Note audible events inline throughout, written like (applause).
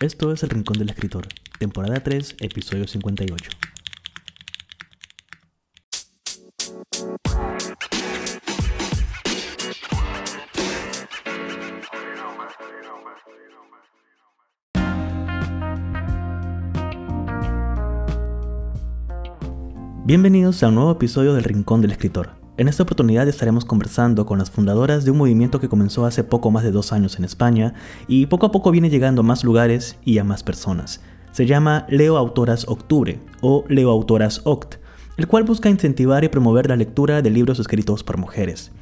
Esto es El Rincón del Escritor, temporada 3, episodio 58. Bienvenidos a un nuevo episodio del Rincón del Escritor. En esta oportunidad estaremos conversando con las fundadoras de un movimiento que comenzó hace poco más de dos años en España y poco a poco viene llegando a más lugares y a más personas. Se llama Leo Autoras Octubre o Leo Autoras Oct, el cual busca incentivar y promover la lectura de libros escritos por mujeres.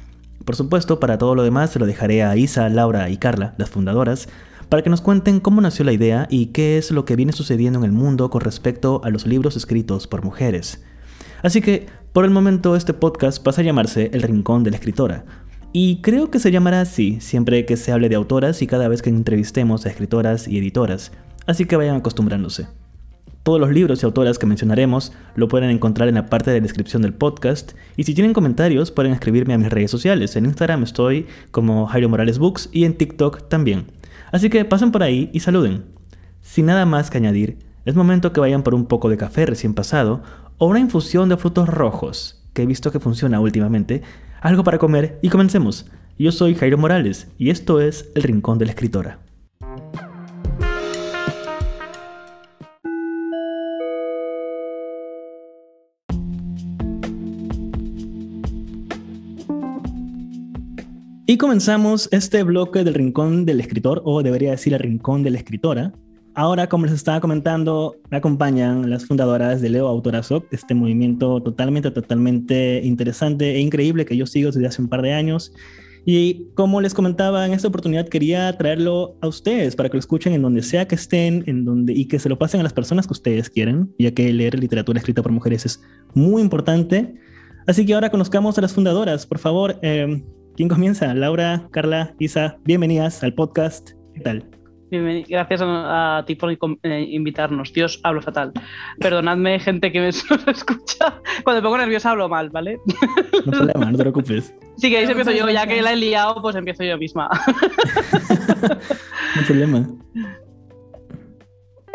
Por supuesto, para todo lo demás se lo dejaré a Isa, Laura y Carla, las fundadoras, para que nos cuenten cómo nació la idea y qué es lo que viene sucediendo en el mundo con respecto a los libros escritos por mujeres. Así que por el momento este podcast pasa a llamarse El Rincón de la Escritora. Y creo que se llamará así siempre que se hable de autoras y cada vez que entrevistemos a escritoras y editoras. Así que vayan acostumbrándose. Todos los libros y autoras que mencionaremos lo pueden encontrar en la parte de la descripción del podcast. Y si tienen comentarios, pueden escribirme a mis redes sociales. En Instagram estoy como Jairo Morales Books y en TikTok también. Así que pasen por ahí y saluden. Sin nada más que añadir, es momento que vayan por un poco de café recién pasado o una infusión de frutos rojos, que he visto que funciona últimamente, algo para comer y comencemos. Yo soy Jairo Morales y esto es El Rincón de la Escritora. Y comenzamos este bloque del Rincón del Escritor, o debería decir el Rincón de la Escritora, Ahora, como les estaba comentando, me acompañan las fundadoras de Leo Autorasoc, este movimiento totalmente, totalmente interesante e increíble que yo sigo desde hace un par de años. Y como les comentaba, en esta oportunidad quería traerlo a ustedes para que lo escuchen en donde sea que estén, en donde y que se lo pasen a las personas que ustedes quieren, ya que leer literatura escrita por mujeres es muy importante. Así que ahora conozcamos a las fundadoras. Por favor, eh, ¿quién comienza? Laura, Carla, Isa, bienvenidas al podcast. ¿Qué tal? Gracias a, ti por eh, invitarnos. Dios, hablo fatal. Perdonadme, gente que me (laughs) escucha. Cuando me pongo nerviosa hablo mal, ¿vale? No problema, no te preocupes. (laughs) Si queréis empiezo yo, ya que la he liado, pues empiezo yo misma. (laughs) no problema.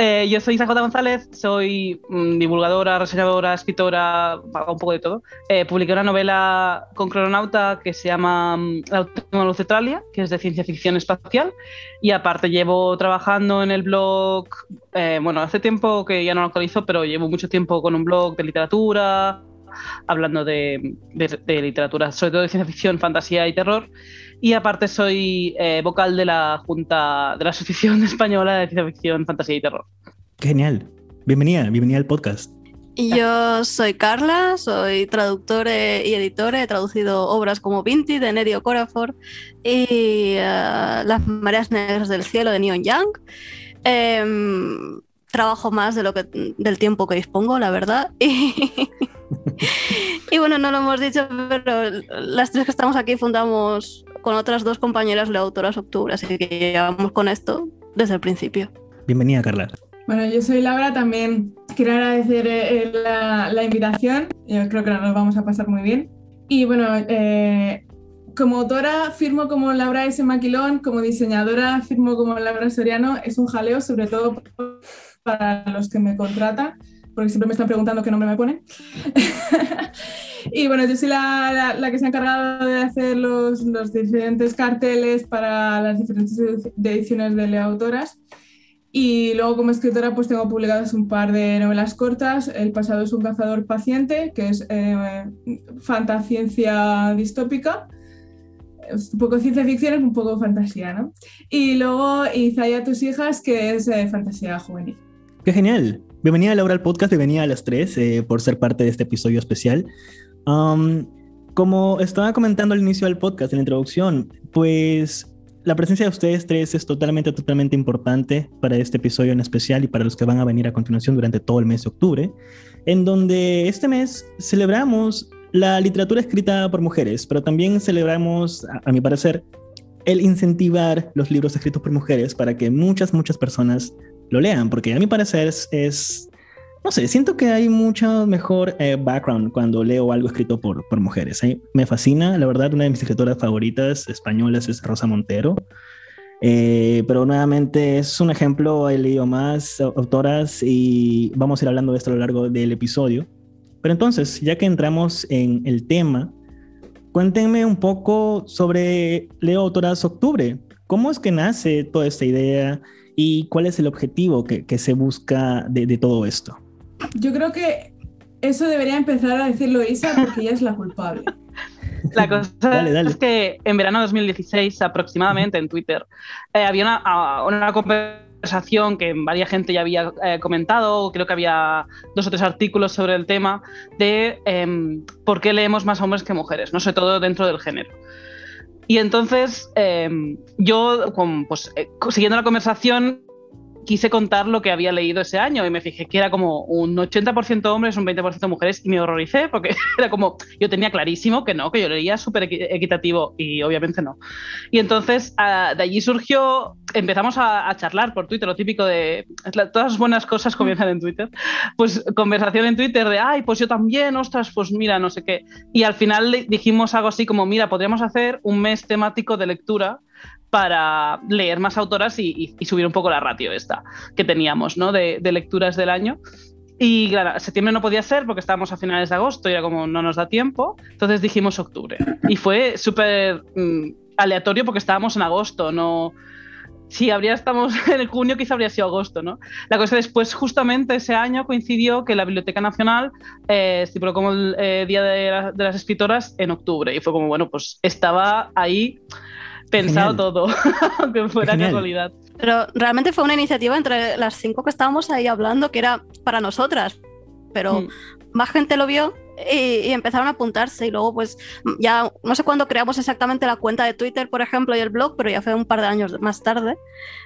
Eh, yo soy Isa González, soy mm, divulgadora, reseñadora, escritora, un poco de todo. Eh, publiqué una novela con Crononauta que se llama mm, La última luz de Tralia, que es de ciencia ficción espacial. Y aparte llevo trabajando en el blog, eh, bueno, hace tiempo que ya no lo actualizo, pero llevo mucho tiempo con un blog de literatura, hablando de, literatura, sobre todo de ciencia ficción, fantasía y terror. Y aparte soy eh, vocal de la Junta de la Asociación (laughs) Española de Ciencia Ficción, Fantasía y Terror. Genial. Bienvenida, bienvenida al podcast. Yo soy Carla, soy traductora y editora, he traducido obras como Vinti de Nedio Corafor y eh, Las mareas negras del cielo de Neon Young. Em, trabajo más de lo que, del tiempo que dispongo, la verdad. (laughs) Y, bueno, no lo hemos dicho, pero las tres que estamos aquí fundamos con otras dos compañeras la autoras Octubre, así que llevamos con esto desde el principio. Bienvenida, Carla. Bueno, yo soy Laura, también quiero agradecer eh, la, invitación, yo creo que nos vamos a pasar muy bien. Y bueno, eh, como autora firmo como Laura S. Maquilón, como diseñadora firmo como Laura Soriano, es un jaleo, sobre todo para los que me contratan, porque siempre me están preguntando qué nombre me ponen. (laughs) y bueno, yo soy la, la, que se ha encargado de hacer los, los, diferentes carteles para las diferentes ediciones de Autoras. Y luego como escritora pues tengo publicadas un par de novelas cortas. El pasado es un cazador paciente, que es eh, fantasciencia distópica. Es un poco ciencia ficción, es un poco fantasía, ¿no? Y luego Izaya tus hijas, que es eh, fantasía juvenil. ¡Qué genial! Bienvenida Laura al podcast, bienvenida a las tres eh, por ser parte de este episodio especial. Um, como estaba comentando al inicio del podcast, en la introducción, pues la presencia de ustedes tres es totalmente, totalmente importante para este episodio en especial y para los que van a venir a continuación durante todo el mes de octubre, en donde este mes celebramos la literatura escrita por mujeres, pero también celebramos, a, a mi parecer, el incentivar los libros escritos por mujeres para que muchas, muchas personas lo lean, porque a mi parecer es, no sé, siento que hay mucho mejor eh, background cuando leo algo escrito por, por mujeres. ¿eh? Me fascina, la verdad, una de mis escritoras favoritas españolas es Rosa Montero. Eh, pero nuevamente es un ejemplo, he leído más autoras y vamos a ir hablando de esto a lo largo del episodio. Pero entonces, ya que entramos en el tema, cuéntenme un poco sobre Leo Autoras Octubre. ¿Cómo es que nace toda esta idea y cuál es el objetivo que, que se busca de, de todo esto? Yo creo que eso debería empezar a decirlo Isa porque ella es la culpable. (laughs) La cosa es que en verano de 2016, aproximadamente en Twitter, eh, había una, una, conversación que varias gente ya había eh, comentado, creo que había dos o tres artículos sobre el tema, de eh, por qué leemos más hombres que mujeres, no sé, todo dentro del género. Y entonces em, yo, con, pues, eh, siguiendo la conversación, quise contar lo que había leído ese año y me fijé que era como un 80% hombres, un 20% mujeres y me horroricé porque (laughs) era como, yo tenía clarísimo que no, que yo leía súper equitativo y obviamente no. Y entonces uh, de allí surgió, empezamos a, a, charlar por Twitter, lo típico de, todas las buenas cosas comienzan en Twitter, pues conversación en Twitter de, ay, pues yo también, ostras, pues mira, no sé qué. Y al final dijimos algo así como, mira, podríamos hacer un mes temático de lectura para leer más autoras y, subir un poco la ratio esta que teníamos ¿no? de, lecturas del año. Y claro, septiembre no podía ser porque estábamos a finales de agosto y era como no nos da tiempo. Entonces dijimos octubre. Y fue súper mmm, aleatorio porque estábamos en agosto, no... Si habría estamos (laughs) en junio, quizá habría sido agosto, ¿no? La cosa después, justamente ese año coincidió que la Biblioteca Nacional eh, estipuló como el eh, Día de, de las Escritoras en octubre. Y fue como, bueno, pues estaba ahí pensado Genial. todo, (laughs) aunque fuera Genial. casualidad. Pero realmente fue una iniciativa entre las cinco que estábamos ahí hablando que era para nosotras, pero mm. más gente lo vio y, y, empezaron a apuntarse y luego pues ya no sé cuándo creamos exactamente la cuenta de Twitter, por ejemplo, y el blog, pero ya fue un par de años más tarde.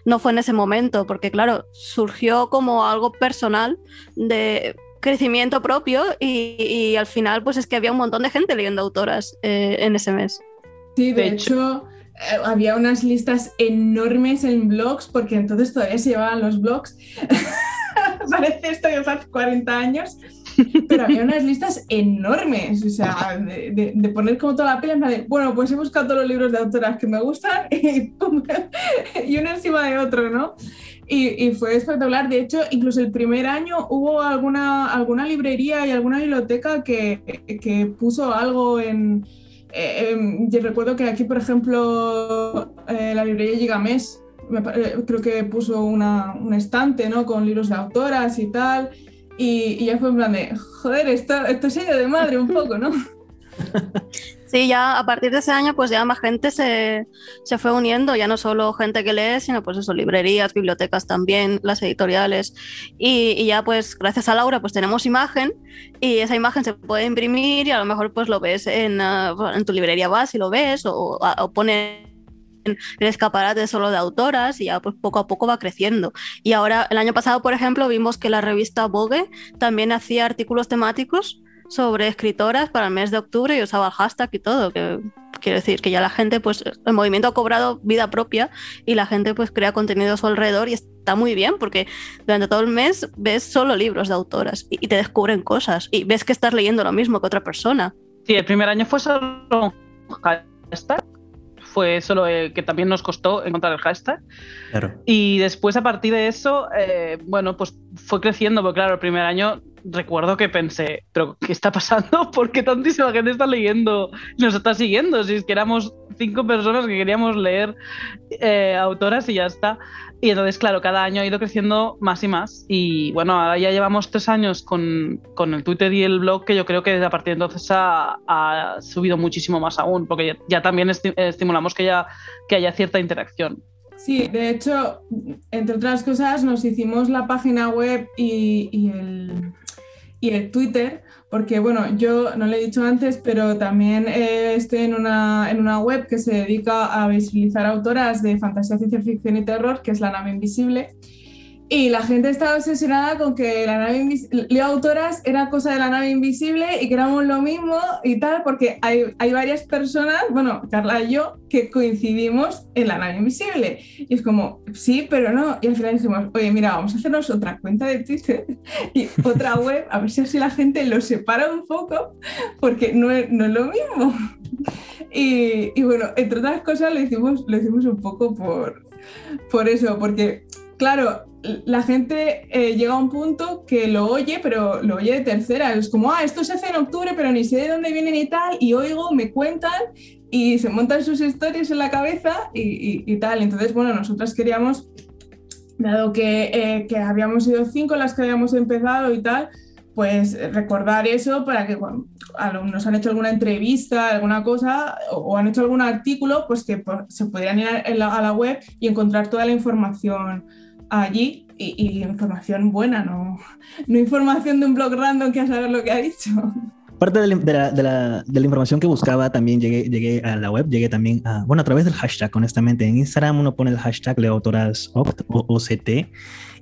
No fue en ese momento, porque claro, surgió como algo personal de crecimiento propio y, y al final pues es que había un montón de gente leyendo autoras eh, en ese mes. Sí, de, de hecho, hecho eh, había unas listas enormes en blogs, porque entonces todavía se llevaban los blogs. (laughs) Parece esto de hace 40 años, pero había unas listas enormes, o sea, de, de, de poner como toda la pila, de, bueno, pues he buscado todos los libros de autoras que me gustan (laughs) y, y uno encima de otro, ¿no? Y, y, fue espectacular. De hecho, incluso el primer año hubo alguna, alguna librería y alguna biblioteca que, que puso algo en eh, yo recuerdo que aquí, por ejemplo, eh, la librería Gigamés, me, eh, creo que puso un estante ¿no? con libros de autoras y tal, y, ya fue en plan de, joder, esto, esto es de madre un poco, ¿no? (laughs) Sí, ya a partir de ese año, pues ya más gente se, se, fue uniendo, ya no solo gente que lee, sino pues eso, librerías, bibliotecas también, las editoriales. Y, y, ya pues gracias a Laura pues tenemos imagen y esa imagen se puede imprimir y a lo mejor pues lo ves en, uh, en tu librería vas y lo ves o, o pone el escaparate solo de autoras y ya pues poco a poco va creciendo. Y ahora, el año pasado, por ejemplo, vimos que la revista Vogue también hacía artículos temáticos sobre escritoras para el mes de octubre y usaba el hashtag y todo, que quiero decir que ya la gente, pues el movimiento ha cobrado vida propia y la gente pues crea contenido a su alrededor y está muy bien porque durante todo el mes ves solo libros de autoras y, y te descubren cosas y ves que estás leyendo lo mismo que otra persona. Sí, el primer año fue solo hashtag fue solo eh, que también nos costó encontrar el hashtag. Claro. Y después, a partir de eso, eh, bueno, pues fue creciendo, porque claro, el primer año recuerdo que pensé, pero ¿qué está pasando? (laughs) ¿Por qué tantísima gente está leyendo, nos está siguiendo? Si es que éramos cinco personas que queríamos leer eh, autoras y ya está. Y entonces, claro, cada año ha ido creciendo más y más. Y bueno, ahora ya llevamos tres años con, con el Twitter y el blog, que yo creo que desde a partir de entonces ha, ha subido muchísimo más aún, porque ya, ya también esti estimulamos que haya, que haya cierta interacción. Sí, de hecho, entre otras cosas, nos hicimos la página web y, y, el, y el Twitter, porque bueno, yo no lo he dicho antes, pero también eh, estoy en una, en una web que se dedica a visibilizar autoras de fantasía, ciencia ficción y terror, que es La Nave Invisible. Y la gente estaba obsesionada con que la nave invisible, Leo Autoras era cosa de la nave invisible y que éramos lo mismo y tal, porque hay, hay varias personas, bueno, Carla y yo, que coincidimos en la nave invisible. Y es como, sí, pero no. Y al final dijimos, oye, mira, vamos a hacernos otra cuenta de Twitter (laughs) y otra web, a ver si así la gente lo separa un poco, porque no es, no es lo mismo. (laughs) Y, y, bueno, entre otras cosas lo hicimos, lo hicimos un poco por, por eso, porque, claro, la gente eh, llega a un punto que lo oye, pero lo oye de tercera. Es como, ah, esto se hace en octubre, pero ni sé de dónde vienen y tal, y oigo, me cuentan y se montan sus historias en la cabeza y, tal. Entonces, bueno, nosotras queríamos, dado que, eh, que habíamos sido cinco las que habíamos empezado y tal, pues recordar eso para que cuando nos han hecho alguna entrevista, alguna cosa, o, han hecho algún artículo, pues que se pudieran ir a la, web y encontrar toda la información allí y, información buena, no, no información de un blog random que a saber lo que ha dicho. Parte de la, información que buscaba también llegué, llegué a la web, llegué también a, bueno, a través del hashtag, honestamente. En Instagram uno pone el hashtag Leautoras Oct o OCT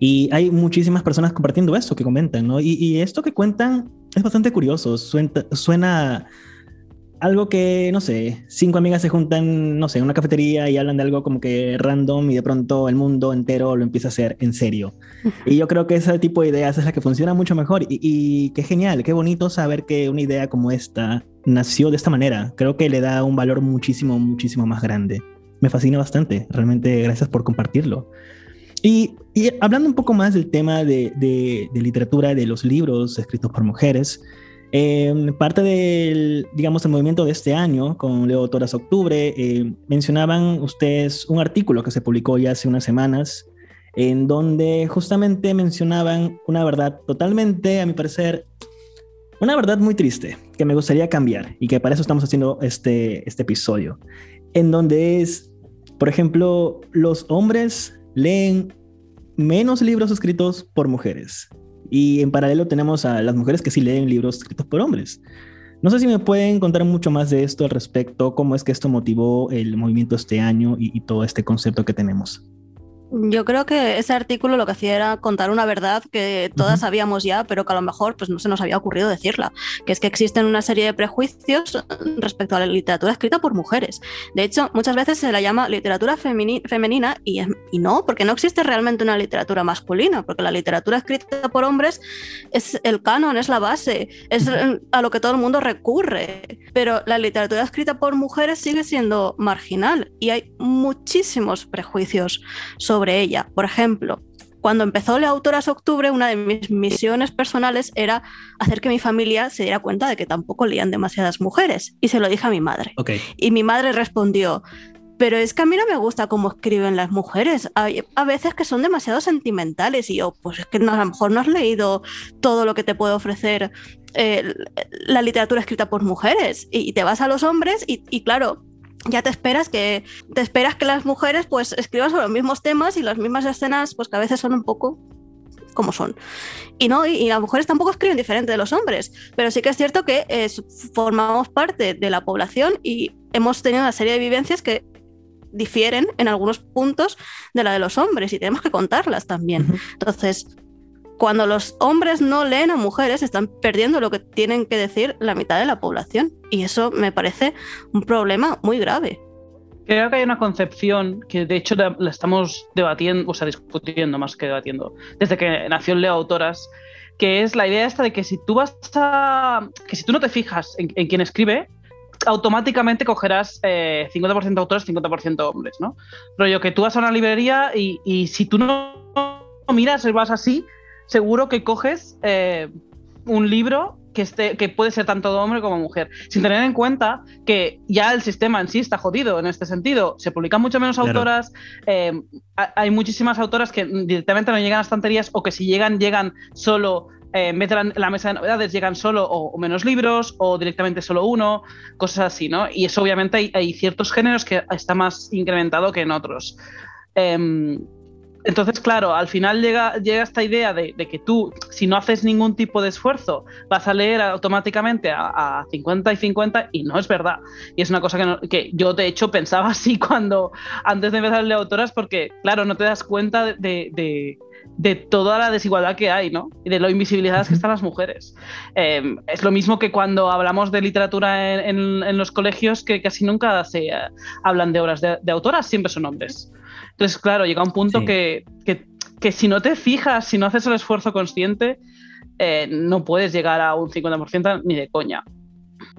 y hay muchísimas personas compartiendo esto que comentan, ¿no? Y, esto que cuentan es bastante curioso, suena algo que, no sé, cinco amigas se juntan, no sé, en una cafetería y hablan de algo como que random y de pronto el mundo entero lo empieza a hacer en serio. Y yo creo que ese tipo de ideas es la que funciona mucho mejor y, y qué genial, qué bonito saber que una idea como esta nació de esta manera. Creo que le da un valor muchísimo, muchísimo más grande. Me fascina bastante, realmente gracias por compartirlo. Y, y hablando un poco más del tema de, de, de literatura, de los libros escritos por mujeres, eh, parte del, digamos, el movimiento de este año con Leo Toras Octubre, eh, mencionaban ustedes un artículo que se publicó ya hace unas semanas, en donde justamente mencionaban una verdad totalmente, a mi parecer, una verdad muy triste, que me gustaría cambiar y que para eso estamos haciendo este, este episodio, en donde es, por ejemplo, los hombres leen menos libros escritos por mujeres. Y en paralelo tenemos a las mujeres que sí leen libros escritos por hombres. No sé si me pueden contar mucho más de esto al respecto, cómo es que esto motivó el movimiento este año y, y todo este concepto que tenemos. Yo creo que ese artículo lo que hacía era contar una verdad que todas sabíamos ya, pero que a lo mejor pues, no se nos había ocurrido decirla, que es que existen una serie de prejuicios respecto a la literatura escrita por mujeres. De hecho, muchas veces se la llama literatura femenina y, y no, porque no existe realmente una literatura masculina, porque la literatura escrita por hombres es el canon, es la base, es a lo que todo el mundo recurre, pero la literatura escrita por mujeres sigue siendo marginal y hay muchísimos prejuicios sobre ella. Por ejemplo, cuando empezó Le Autoras Octubre, una de mis misiones personales era hacer que mi familia se diera cuenta de que tampoco leían demasiadas mujeres. Y se lo dije a mi madre. Y mi madre respondió, pero es que a mí no me gusta cómo escriben las mujeres. Hay a veces que son demasiado sentimentales y yo, pues es que a lo mejor no has leído todo lo que te puede ofrecer eh, la literatura escrita por mujeres. Y, te vas a los hombres y claro, ya te esperas que te esperas que las mujeres pues escriban sobre los mismos temas y las mismas escenas pues que a veces son un poco como son. Y no y, las mujeres tampoco escriben diferente de los hombres, pero sí que es cierto que eh, formamos parte de la población y hemos tenido una serie de vivencias que difieren en algunos puntos de la de los hombres y tenemos que contarlas también. Entonces, cuando los hombres no leen a mujeres, están perdiendo lo que tienen que decir la mitad de la población. Y eso me parece un problema muy grave. Creo que hay una concepción que de hecho la, estamos debatiendo, o sea, discutiendo más que debatiendo, desde que nació Leo Autoras, que es la idea esta de que si tú vas a. que si tú no te fijas en, quién escribe, automáticamente cogerás 50% eh, autores, 50% hombres, ¿no? Rollo que tú vas a una librería y, y si tú no miras, vas así, seguro que coges eh, un libro que, esté, que puede ser tanto de hombre como mujer, sin tener en cuenta que ya el sistema en sí está jodido en este sentido. Se publican mucho menos autoras, eh, hay muchísimas autoras que directamente no llegan a estanterías o que si llegan, llegan solo eh, en vez de la, mesa de novedades llegan solo o, menos libros o directamente solo uno, cosas así, ¿no? Y eso obviamente hay, hay ciertos géneros que está más incrementado que en otros. Em, entonces, claro, al final llega, llega esta idea de, que tú, si no haces ningún tipo de esfuerzo, vas a leer automáticamente a, 50 y 50 y no es verdad. Y es una cosa que, yo, de hecho, pensaba así (laughs) cuando, antes de empezar a leer autoras, porque, claro, no te das cuenta de, toda la desigualdad que hay, ¿no? Y de lo invisibilizadas que están las mujeres. Em, es lo mismo que cuando hablamos de literatura en, los colegios, que casi nunca se eh, hablan de obras de, de autoras, siempre son hombres. Entonces, claro, llega un punto que, si no te fijas, si no haces el esfuerzo consciente, eh, no puedes llegar a un 50% ni de coña.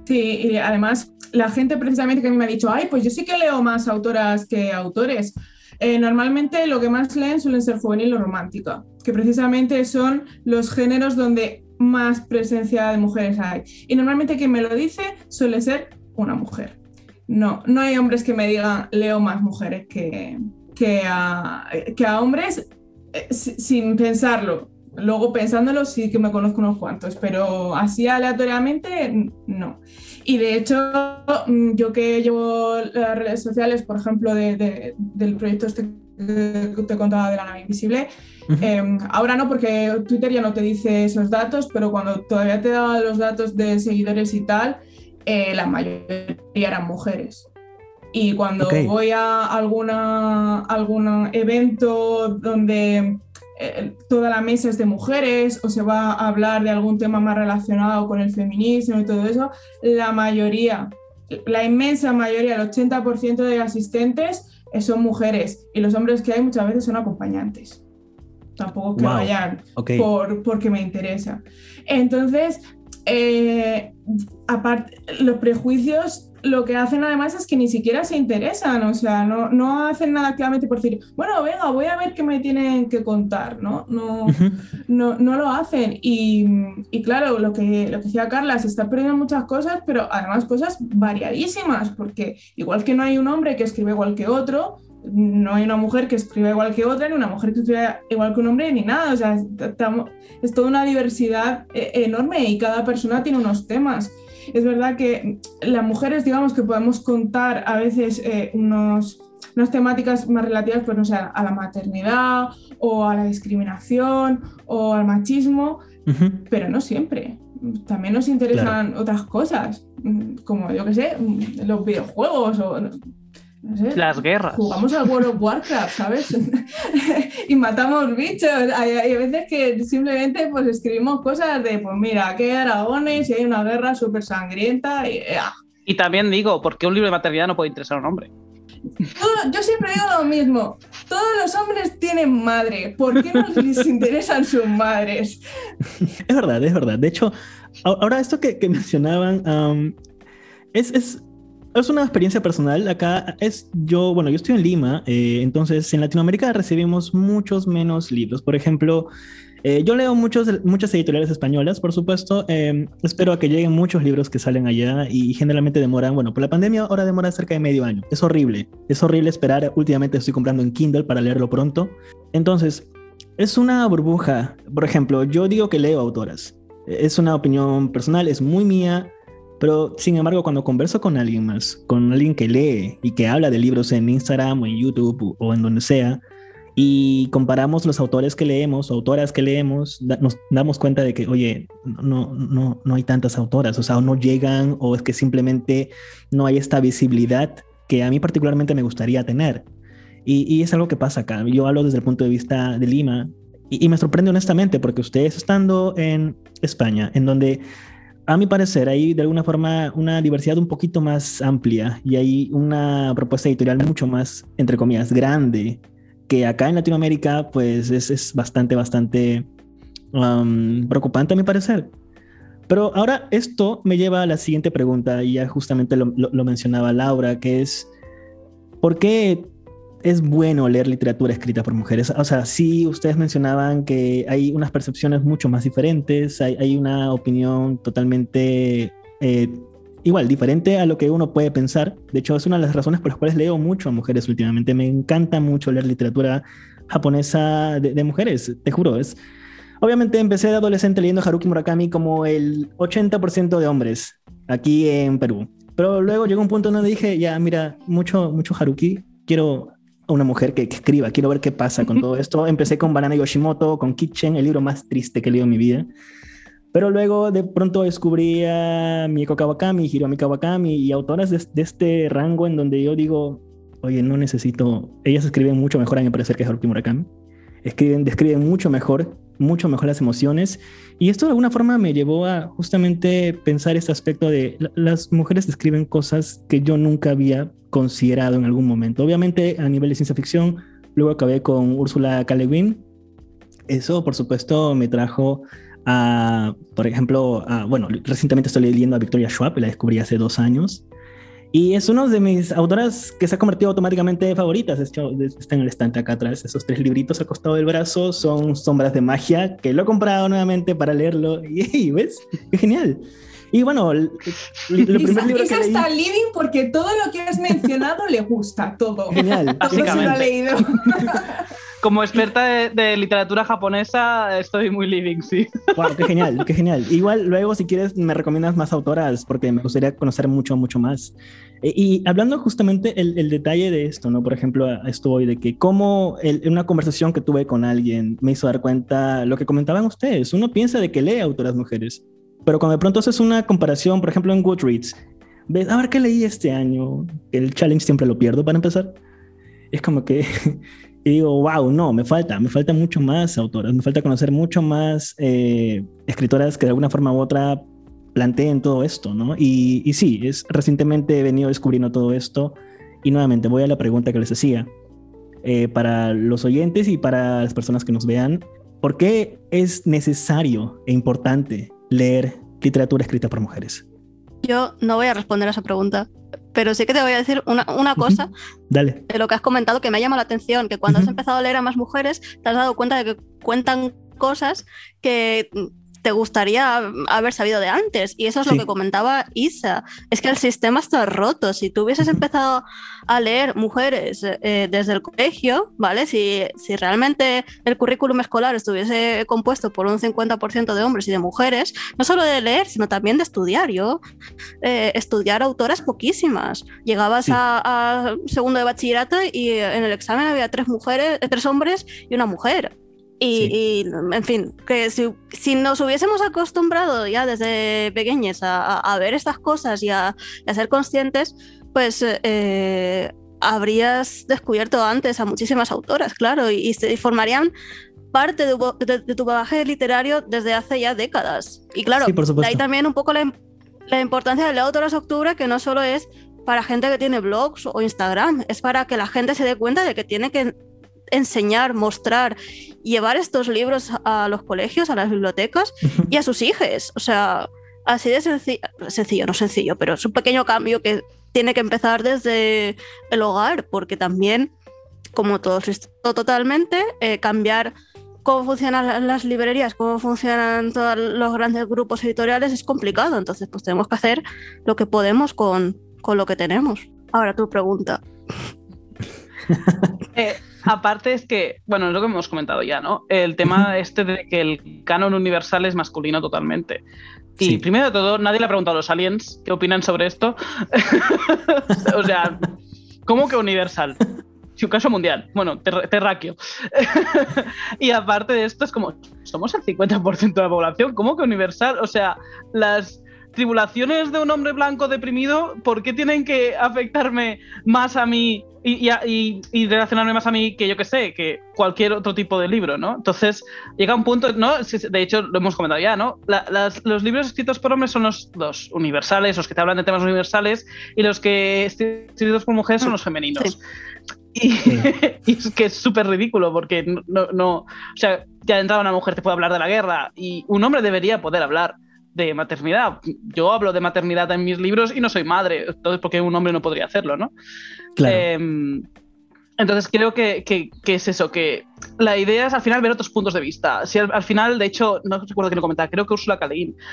Sí, y además la gente precisamente que a mí me ha dicho, ay, pues yo sí que leo más autoras que autores. eh, normalmente lo que más leen suelen ser juvenil o romántica, que precisamente son los géneros donde más presencia de mujeres hay. Y normalmente quien me lo dice suele ser una mujer. No, no hay hombres que me digan leo más mujeres que, que, a, que a hombres eh, sin pensarlo. Luego pensándolo sí que me conozco unos cuantos, pero así aleatoriamente no. Y de hecho, mm, yo que llevo las redes sociales, por ejemplo, del proyecto este que te contaba de la nave invisible, em, ahora no, porque Twitter ya no te dice esos datos, pero cuando todavía te daba los datos de seguidores y tal, eh, la mayoría eran mujeres. Y cuando voy a alguna, algún evento donde eh, toda la mesa es de mujeres o se va a hablar de algún tema más relacionado con el feminismo y todo eso, la mayoría, la inmensa mayoría, el 80% de asistentes eh, son mujeres y los hombres que hay muchas veces son acompañantes. Tampoco que vayan por, porque me interesa. Entonces, eh, aparte, los prejuicios lo que hacen además es que ni siquiera se interesan, o sea, no, no hacen nada activamente por decir, bueno, venga, voy a ver qué me tienen que contar, ¿no? No, no, no, lo hacen. Y, y, claro, lo que, lo que decía Carla, se está perdiendo muchas cosas, pero además cosas variadísimas, porque igual que no hay un hombre que escribe igual que otro, no hay una mujer que escriba igual que otra, ni una mujer que escriba igual que un hombre, ni nada. O sea, es toda una diversidad eh, enorme y cada persona tiene unos temas. Es verdad que las mujeres, digamos que podemos contar a veces eh, unos, unas temáticas más relativas, pues no sé, a la maternidad o a la discriminación o al machismo, pero no siempre. También nos interesan otras cosas, como yo qué sé, los videojuegos o las guerras. Jugamos al World of Warcraft, ¿sabes? (laughs) y matamos bichos. Hay, veces que simplemente pues escribimos cosas de, pues mira, aquí hay dragones y hay una guerra súper sangrienta. Y, ah. y también digo, ¿por qué un libro de maternidad no puede interesar a un hombre? yo siempre digo lo mismo. Todos los hombres tienen madre. ¿Por qué no les interesan sus madres? Es verdad, es verdad. De hecho, ahora esto que, mencionaban es, es, es una experiencia personal. Acá es yo, bueno, yo estoy en Lima, eh, entonces en Latinoamérica recibimos muchos menos libros. Por ejemplo, eh, yo leo muchos, muchas editoriales españolas, por supuesto. Em, espero que lleguen muchos libros que salen allá y generalmente demoran, bueno, por la pandemia ahora demora cerca de medio año. Es horrible, es horrible esperar. Últimamente estoy comprando en Kindle para leerlo pronto. Entonces, es una burbuja. Por ejemplo, yo digo que leo autoras. Es una opinión personal, es muy mía. Pero sin embargo, cuando converso con alguien más, con alguien que lee y que habla de libros en Instagram o en YouTube o en donde sea, y comparamos los autores que leemos, autoras que leemos, nos damos cuenta de que, oye, no, no, no hay tantas autoras, o sea, o no llegan, o es que simplemente no hay esta visibilidad que a mí particularmente me gustaría tener. Y, es algo que pasa acá. Yo hablo desde el punto de vista de Lima, y, y me sorprende honestamente, porque ustedes estando en España, en donde a mi parecer, hay de alguna forma una diversidad un poquito más amplia y hay una propuesta editorial mucho más, entre comillas, grande, que acá en Latinoamérica, pues es, es bastante, bastante um, preocupante a mi parecer. Pero ahora esto me lleva a la siguiente pregunta, y ya justamente lo, lo mencionaba Laura, que es, ¿por qué es bueno leer literatura escrita por mujeres. O sea, sí, ustedes mencionaban que hay unas percepciones mucho más diferentes, hay, una opinión totalmente eh, igual, diferente a lo que uno puede pensar. De hecho, es una de las razones por las cuales leo mucho a mujeres últimamente. Me encanta mucho leer literatura japonesa de, mujeres, te juro. Es, obviamente empecé de adolescente leyendo Haruki Murakami como el 80% de hombres aquí en Perú. Pero luego llegó un punto donde dije, ya, mira, mucho, mucho Haruki, quiero una mujer que, escriba, quiero ver qué pasa con todo esto. (laughs) Empecé con Banana Yoshimoto, con Kitchen, el libro más triste que he leído en mi vida. Pero luego de pronto descubrí a Mieko Kawakami, Hiromi Kawakami y autoras de, este rango en donde yo digo, oye, no necesito, ellas escriben mucho mejor a mi parecer que Haruki Murakami. Escriben, describen mucho mejor, mucho mejor las emociones. Y esto de alguna forma me llevó a justamente pensar este aspecto de las mujeres describen cosas que yo nunca había considerado en algún momento. Obviamente a nivel de ciencia ficción, luego acabé con Úrsula K. Eso, por supuesto, me trajo a, por ejemplo, a, bueno, recientemente estoy leyendo a Victoria Schwab, la descubrí hace dos años. Y es una de mis autoras que se ha convertido automáticamente en favoritas. Está en el estante acá atrás. Esos tres libritos al costado del brazo son Sombras de Magia, que lo he comprado nuevamente para leerlo. (laughs) Y ¿ves? ¡Qué genial! Y bueno, el, el primer libro que leí... está living porque todo lo que has mencionado le gusta, todo. Genial. Todo se lo ha leído. (laughs) Como experta de, literatura japonesa, estoy muy living, sí. Wow, qué genial, qué genial. Igual luego, si quieres, me recomiendas más autoras porque me gustaría conocer mucho, mucho más. E, y hablando justamente el, el, detalle de esto, ¿no? Por ejemplo, esto hoy de que cómo en una conversación que tuve con alguien me hizo dar cuenta lo que comentaban ustedes. Uno piensa de que lee autoras mujeres, pero cuando de pronto haces una comparación, por ejemplo, en Goodreads, ves, a ver qué leí este año, el challenge siempre lo pierdo para empezar. Es como que (laughs) y digo, wow, no, me falta, me falta mucho más autoras, me falta conocer mucho más eh, escritoras que de alguna forma u otra planteen todo esto, ¿no? Y, y, sí, es, recientemente he venido descubriendo todo esto y nuevamente voy a la pregunta que les hacía. Eh, para los oyentes y para las personas que nos vean, ¿por qué es necesario e importante leer literatura escrita por mujeres? Yo no voy a responder a esa pregunta pero sí que te voy a decir una, una cosa Dale. de lo que has comentado que me ha llamado la atención, que cuando has empezado a leer a más mujeres, te has dado cuenta de que cuentan cosas que te gustaría haber sabido de antes. Y eso es lo que comentaba Isa. Es que el sistema está roto. Si tú hubieses empezado a leer mujeres eh, desde el colegio, ¿vale? Si, si realmente el currículum escolar estuviese compuesto por un 50% de hombres y de mujeres, no solo de leer, sino también de estudiar. Yo, eh, estudiar autoras poquísimas. Llegabas a, segundo de bachillerato y en el examen había tres mujeres, tres hombres y una mujer. Y, en fin, que si, nos hubiésemos acostumbrado ya desde pequeños a, ver estas cosas y a, ser conscientes, pues eh, habrías descubierto antes a muchísimas autoras, claro, y, se formarían parte de, tu bagaje literario desde hace ya décadas. Y claro, de ahí también un poco la, la importancia de la Autoras Octubre, que no solo es para gente que tiene blogs o Instagram, es para que la gente se dé cuenta de que tiene que enseñar, mostrar, llevar estos libros a los colegios, a las bibliotecas y a sus hijos. O sea, así de sencillo, sencillo, no sencillo, pero es un pequeño cambio que tiene que empezar desde el hogar, porque también, como todo totalmente, eh, cambiar cómo funcionan las librerías, cómo funcionan todos los grandes grupos editoriales es complicado. Entonces, pues tenemos que hacer lo que podemos con, con lo que tenemos. Ahora tu pregunta. (laughs) Eh, aparte es que, bueno, es lo que hemos comentado ya, ¿no? El tema este de que el canon universal es masculino totalmente. Y primero de todo, nadie le ha preguntado a los aliens qué opinan sobre esto. (laughs) o sea, ¿cómo que universal? Si un caso mundial, bueno, terráqueo. (laughs) y aparte de esto, es como, somos el 50% de la población, ¿cómo que universal? O sea, las tribulaciones de un hombre blanco deprimido, ¿por qué tienen que afectarme más a mí y, relacionarme más a mí que yo que sé, que cualquier otro tipo de libro, ¿no? Entonces llega un punto, ¿no? De hecho, lo hemos comentado ya, ¿no? los libros escritos por hombres son los, universales, los que te hablan de temas universales, y los que escritos por mujeres son los femeninos. (laughs) Y, es que es súper ridículo porque no, no, o sea, ya de entrada una mujer te puede hablar de la guerra y un hombre debería poder hablar de maternidad. Yo hablo de maternidad en mis libros y no soy madre, entonces porque un hombre no podría hacerlo, ¿no? Claro. Em, entonces creo que, es eso, que la idea es al final ver otros puntos de vista. Si al, final, de hecho, no recuerdo quién lo comentaba, creo que Ursula K.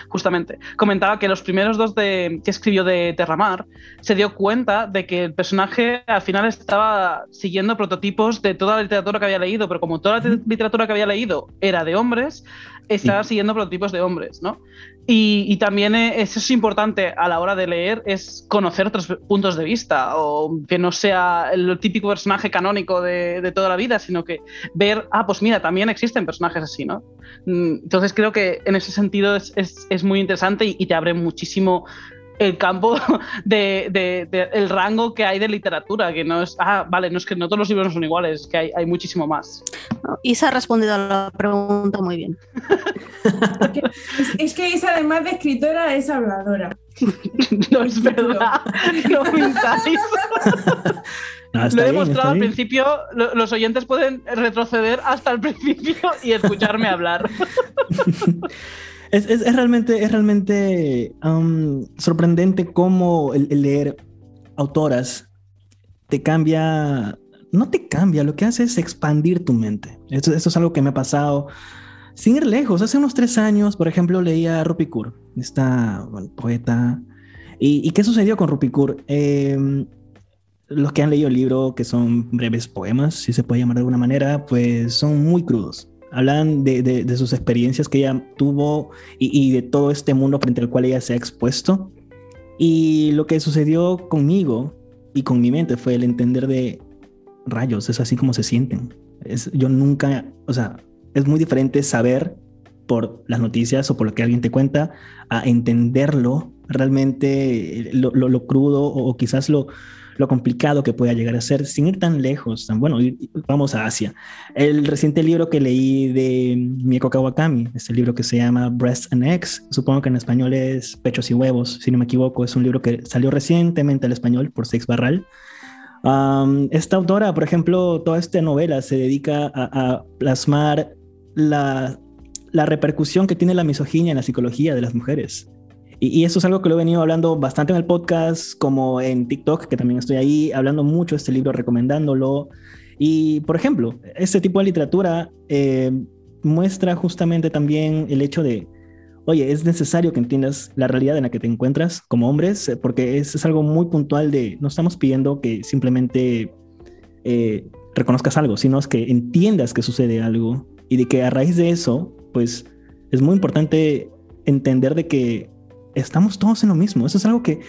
justamente, comentaba que los primeros dos de, que escribió de Terramar se dio cuenta de que el personaje al final estaba siguiendo prototipos de toda la literatura que había leído, pero como toda la literatura que había leído era de hombres, estaba siguiendo prototipos de hombres, ¿no? Y, también eh, eso es importante a la hora de leer, es conocer otros puntos de vista, o que no sea el típico personaje canónico de, toda la vida, sino que ver, ah, pues mira, también existen personajes así, ¿no? Mm, entonces creo que en ese sentido es, muy interesante y, te abre muchísimo el campo (laughs) de, el rango que hay de literatura, que no es, ah, vale, no es que no todos los libros no son iguales, que hay, hay muchísimo más. Isa ha respondido a la pregunta muy bien. (laughs) es, que Isa, además de escritora, es habladora. (laughs) no es verdad, no mintáis. Lo he demostrado al principio, los oyentes pueden retroceder hasta el principio y escucharme hablar. Es, realmente, es realmente sorprendente cómo el, leer autoras te cambia, no te cambia, lo que hace es expandir tu mente. Esto, es algo que me ha pasado sin ir lejos. Hace unos tres años, por ejemplo, leía a Rupikur, esta poeta. ¿Y, qué sucedió con Rupikur? Eh, los que han leído el libro, que son breves poemas, si se puede llamar de alguna manera, pues son muy crudos. Hablan de, sus experiencias que ella tuvo y, de todo este mundo frente al cual ella se ha expuesto. Y lo que sucedió conmigo y con mi mente fue el entender de rayos, es así como se sienten. Es, yo nunca, o sea, es muy diferente saber por las noticias o por lo que alguien te cuenta a entenderlo realmente lo, lo crudo o quizás lo, lo complicado que pueda llegar a ser sin ir tan lejos, tan bueno, vamos a Asia. El reciente libro que leí de Mieko Kawakami, este libro que se llama Breast and Eggs, supongo que en español es Pechos y Huevos, si no me equivoco, es un libro que salió recientemente al español por Sex Barral. esta autora, por ejemplo, toda esta novela se dedica a, plasmar la, la repercusión que tiene la misoginia en la psicología de las mujeres. Y, eso es algo que lo he venido hablando bastante en el podcast, como en TikTok, que también estoy ahí hablando mucho de este libro, recomendándolo. Y, por ejemplo, este tipo de literatura eh, muestra justamente también el hecho de, oye, es necesario que entiendas la realidad en la que te encuentras como hombres, eh, porque es, es algo muy puntual de, no estamos pidiendo que simplemente eh, reconozcas algo, sino es que entiendas que sucede algo y de que a raíz de eso, pues es muy importante entender de que estamos todos en lo mismo. Eso es algo que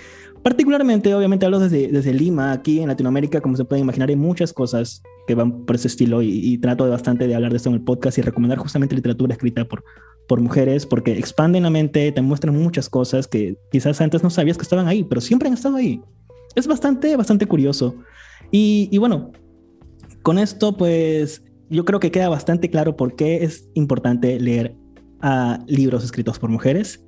particularmente, obviamente hablo desde, desde Lima, aquí en Latinoamérica, como se pueden imaginar, hay muchas cosas que van por ese estilo y, trato de bastante de hablar de esto en el podcast y recomendar justamente literatura escrita por, por mujeres porque expanden la mente, te muestran muchas cosas que quizás antes no sabías que estaban ahí, pero siempre han estado ahí. Es bastante, bastante curioso. Y, y bueno, con esto pues yo creo que queda bastante claro por qué es importante leer a libros escritos por mujeres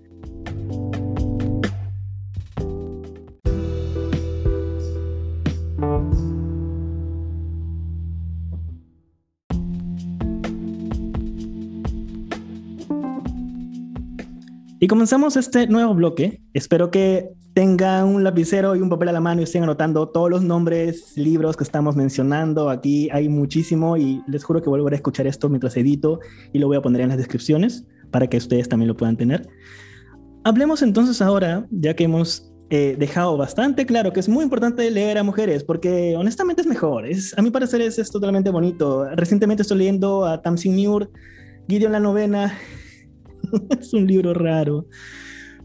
Y comenzamos este nuevo bloque. Espero que tengan un lapicero y un papel a la mano y estén anotando todos los nombres, libros que estamos mencionando. Aquí hay muchísimo y les juro que volveré a escuchar esto mientras edito y lo voy a poner en las descripciones para que ustedes también lo puedan tener. Hablemos entonces ahora, ya que hemos eh, dejado bastante claro que es muy importante leer a mujeres porque honestamente es mejor. Es, a mi parecer es, es totalmente bonito. Recientemente estoy leyendo a Tamsin Muir, Gideon la novena (laughs) es un libro raro.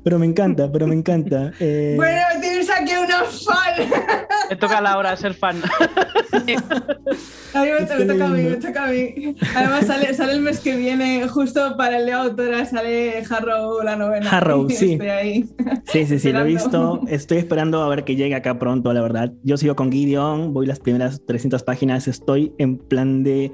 Pero me encanta, pero me encanta. Eh... Bueno, tienes aquí una fan. Me toca a la hora ser fan. (laughs) A mí me, toca a mí, me toca a mí. Además sale, sale el mes que viene, justo para el de autora, sale Harrow la novena. Harrow, (laughs) sí. Sí, sí, sí, lo he visto. Estoy esperando a ver que llegue acá pronto, la verdad. Yo sigo con Gideon, voy las primeras 300 páginas, estoy en plan de...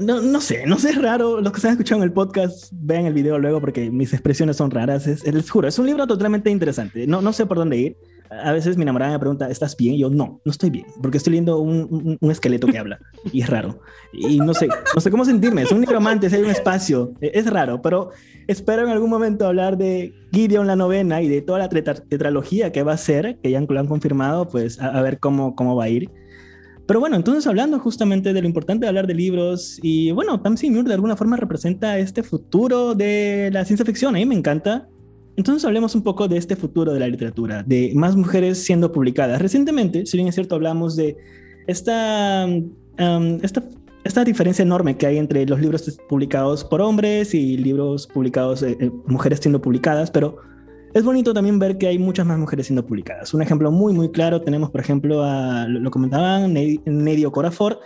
No, no sé, no sé, es raro. Los que se han escuchado en el podcast, vean el video luego porque mis expresiones son raras. Es, les juro, es un libro totalmente interesante. No, no sé por dónde ir a veces mi enamorada me pregunta, ¿estás bien? Y yo, no, no estoy bien, porque estoy leyendo un, un, esqueleto que habla y es raro. Y no sé, no sé cómo sentirme. Es un necromante, hay un espacio, e, es raro, pero espero en algún momento hablar de Gideon la novena y de toda la tetralogía que va a ser, que ya lo han confirmado, pues a, ver cómo, cómo va a ir. Pero bueno, entonces hablando justamente de lo importante de hablar de libros y bueno, Tamsin Muir de alguna forma representa este futuro de la ciencia ficción, a mí me encanta entonces hablemos un poco de este futuro de la literatura, de más mujeres siendo publicadas. Recientemente, si bien es cierto, hablamos de esta, um, esta, esta, diferencia enorme que hay entre los libros publicados por hombres y libros publicados, eh, eh, mujeres siendo publicadas, pero es bonito también ver que hay muchas más mujeres siendo publicadas. Un ejemplo muy, muy claro, tenemos por ejemplo, a, lo comentaban, Nedio Corafor.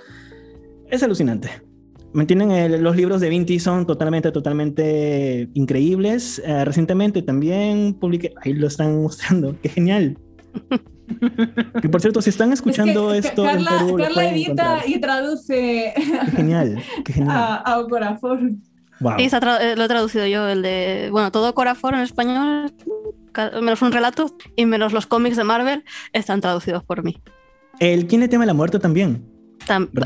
Es alucinante. ¿Me entienden? los libros de Vinti son totalmente, totalmente increíbles. Eh, recientemente también publiqué, ahí lo están (laughs) mostrando, qué genial. que por cierto, si están escuchando esto Carla, en Perú, Carla edita y traduce. Qué genial, qué genial. (laughs) A, a Wow. Sí, eh, lo he traducido yo, el de, bueno, todo Corafor en español, menos un relato y menos los cómics de Marvel, están traducidos por mí. El ¿Quién le teme la muerte también?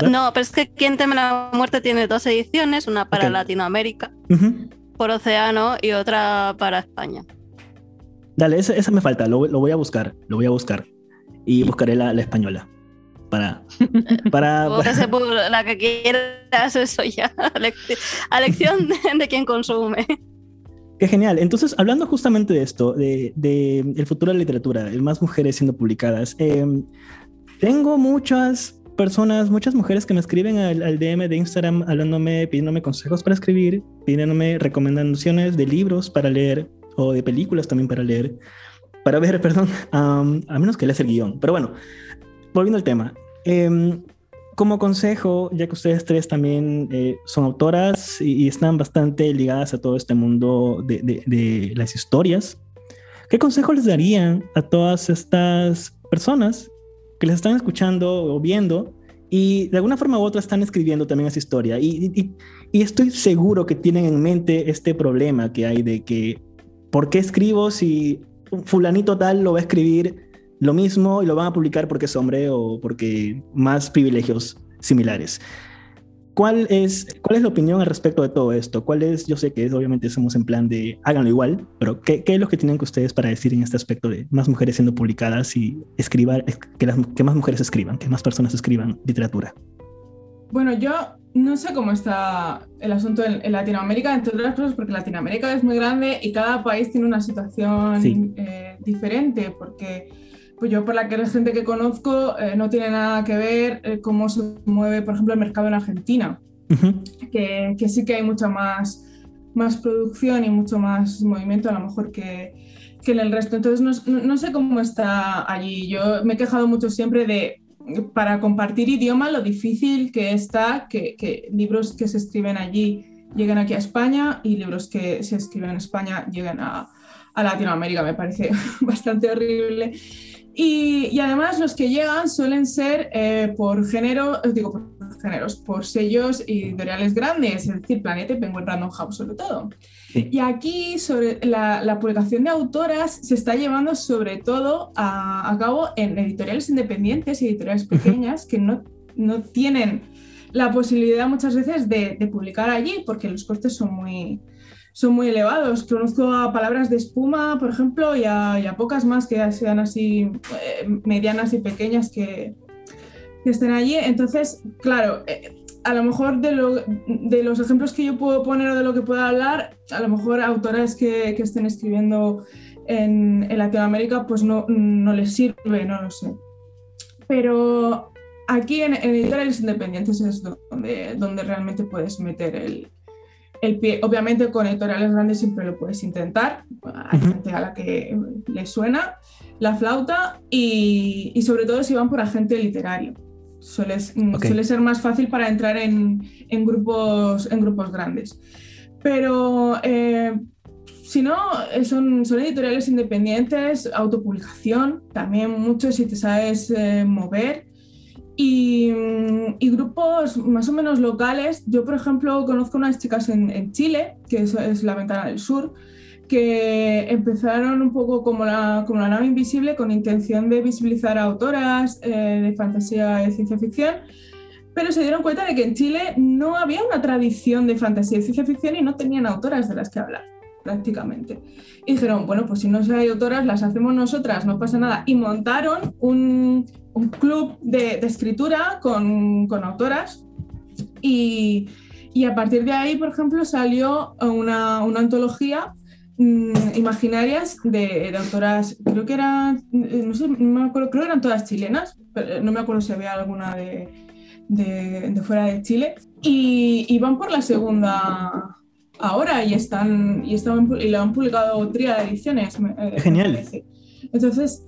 No, pero es que Quien teme la muerte tiene dos ediciones, una para Latinoamérica por Océano y otra para España. Dale, esa, me falta, lo, voy a buscar, lo voy a buscar. y buscaré la, la española. Para, (laughs) para, (laughs) por la que quieras, eso ya. A lección de, de quien consume. Qué genial. Entonces, hablando justamente de esto, de, de el futuro de la literatura, más mujeres siendo publicadas, eh, tengo muchas personas, muchas mujeres que me escriben al, DM de Instagram hablándome, pidiéndome consejos para escribir, pidiéndome recomendaciones de libros para leer o de películas también para leer, para ver, (laughs) perdón, um, a menos que leas el guion. Pero bueno, volviendo al tema. Eh, como consejo, ya que ustedes tres también eh, son autoras y, están bastante ligadas a todo este mundo de, de las historias, ¿qué consejo les darían a todas estas personas que les están escuchando o viendo y de alguna forma u otra están escribiendo también esa historia. Y, estoy seguro que tienen en mente este problema que hay de que, ¿por qué escribo si fulanito tal lo va a escribir lo mismo y lo van a publicar porque es hombre o porque más privilegios similares? ¿Cuál es, ¿Cuál es la opinión al respecto de todo esto? ¿Cuál es, yo sé que es, obviamente somos en plan de háganlo igual, pero ¿qué, ¿qué, es lo que tienen que ustedes para decir en este aspecto de más mujeres siendo publicadas y escribir, que, las, que más mujeres escriban, que más personas escriban literatura? Bueno, yo no sé cómo está el asunto en, en, Latinoamérica, entre otras cosas, porque Latinoamérica es muy grande y cada país tiene una situación sí. eh, diferente, porque pues yo por la que la gente que conozco eh, no tiene nada que ver eh, cómo se mueve, por ejemplo, el mercado en Argentina, uh -huh. que, que, sí que hay mucha más, más producción y mucho más movimiento a lo mejor que, que en el resto. Entonces no, no, sé cómo está allí. Yo me he quejado mucho siempre de, para compartir idioma, lo difícil que está que, que libros que se escriben allí lleguen aquí a España y libros que se escriben en España lleguen a, a Latinoamérica. Me parece (laughs) bastante horrible. Y, y, además los que llegan suelen ser eh, por género, digo por géneros, por sellos editoriales grandes, es decir, Planeta y Penguin Random House sobre todo. Sí. Y aquí sobre la, la, publicación de autoras se está llevando sobre todo a, a cabo en editoriales independientes y editoriales pequeñas que no, no tienen la posibilidad muchas veces de, de publicar allí porque los costes son muy, son muy elevados. Conozco a palabras de espuma, por ejemplo, y a, y a pocas más que sean así eh, medianas y pequeñas que, que, estén allí. Entonces, claro, eh, a lo mejor de, lo, de, los ejemplos que yo puedo poner o de lo que puedo hablar, a lo mejor autoras que, que estén escribiendo en, en, Latinoamérica, pues no, no les sirve, no lo sé. Pero aquí en, en editoriales independientes es donde, donde realmente puedes meter el, el pie, obviamente con editoriales grandes siempre lo puedes intentar, hay gente a la que le suena la flauta y, y sobre todo si van por agente literario. Suele, okay. suele ser más fácil para entrar en, en, grupos, en grupos grandes. Pero eh, si no, son, son editoriales independientes, autopublicación, también mucho si te sabes eh, mover y, y, grupos más o menos locales. Yo, por ejemplo, conozco unas chicas en, en Chile, que es, es, la Ventana del Sur, que empezaron un poco como la, como la nave invisible con intención de visibilizar a autoras eh, de fantasía y ciencia ficción, pero se dieron cuenta de que en Chile no había una tradición de fantasía y ciencia ficción y no tenían autoras de las que hablar prácticamente. Y dijeron, bueno, pues si no hay autoras, las hacemos nosotras, no pasa nada. Y montaron un, un club de, de escritura con, con autoras y, y, a partir de ahí, por ejemplo, salió una, una antología mmm, imaginarias de, de, autoras, creo que eran, no sé, no me acuerdo, creo que eran todas chilenas, pero no me acuerdo si había alguna de, de, fuera de Chile, y, y van por la segunda ahora y están y están y lo han publicado tría ediciones. Eh, Genial. Entonces,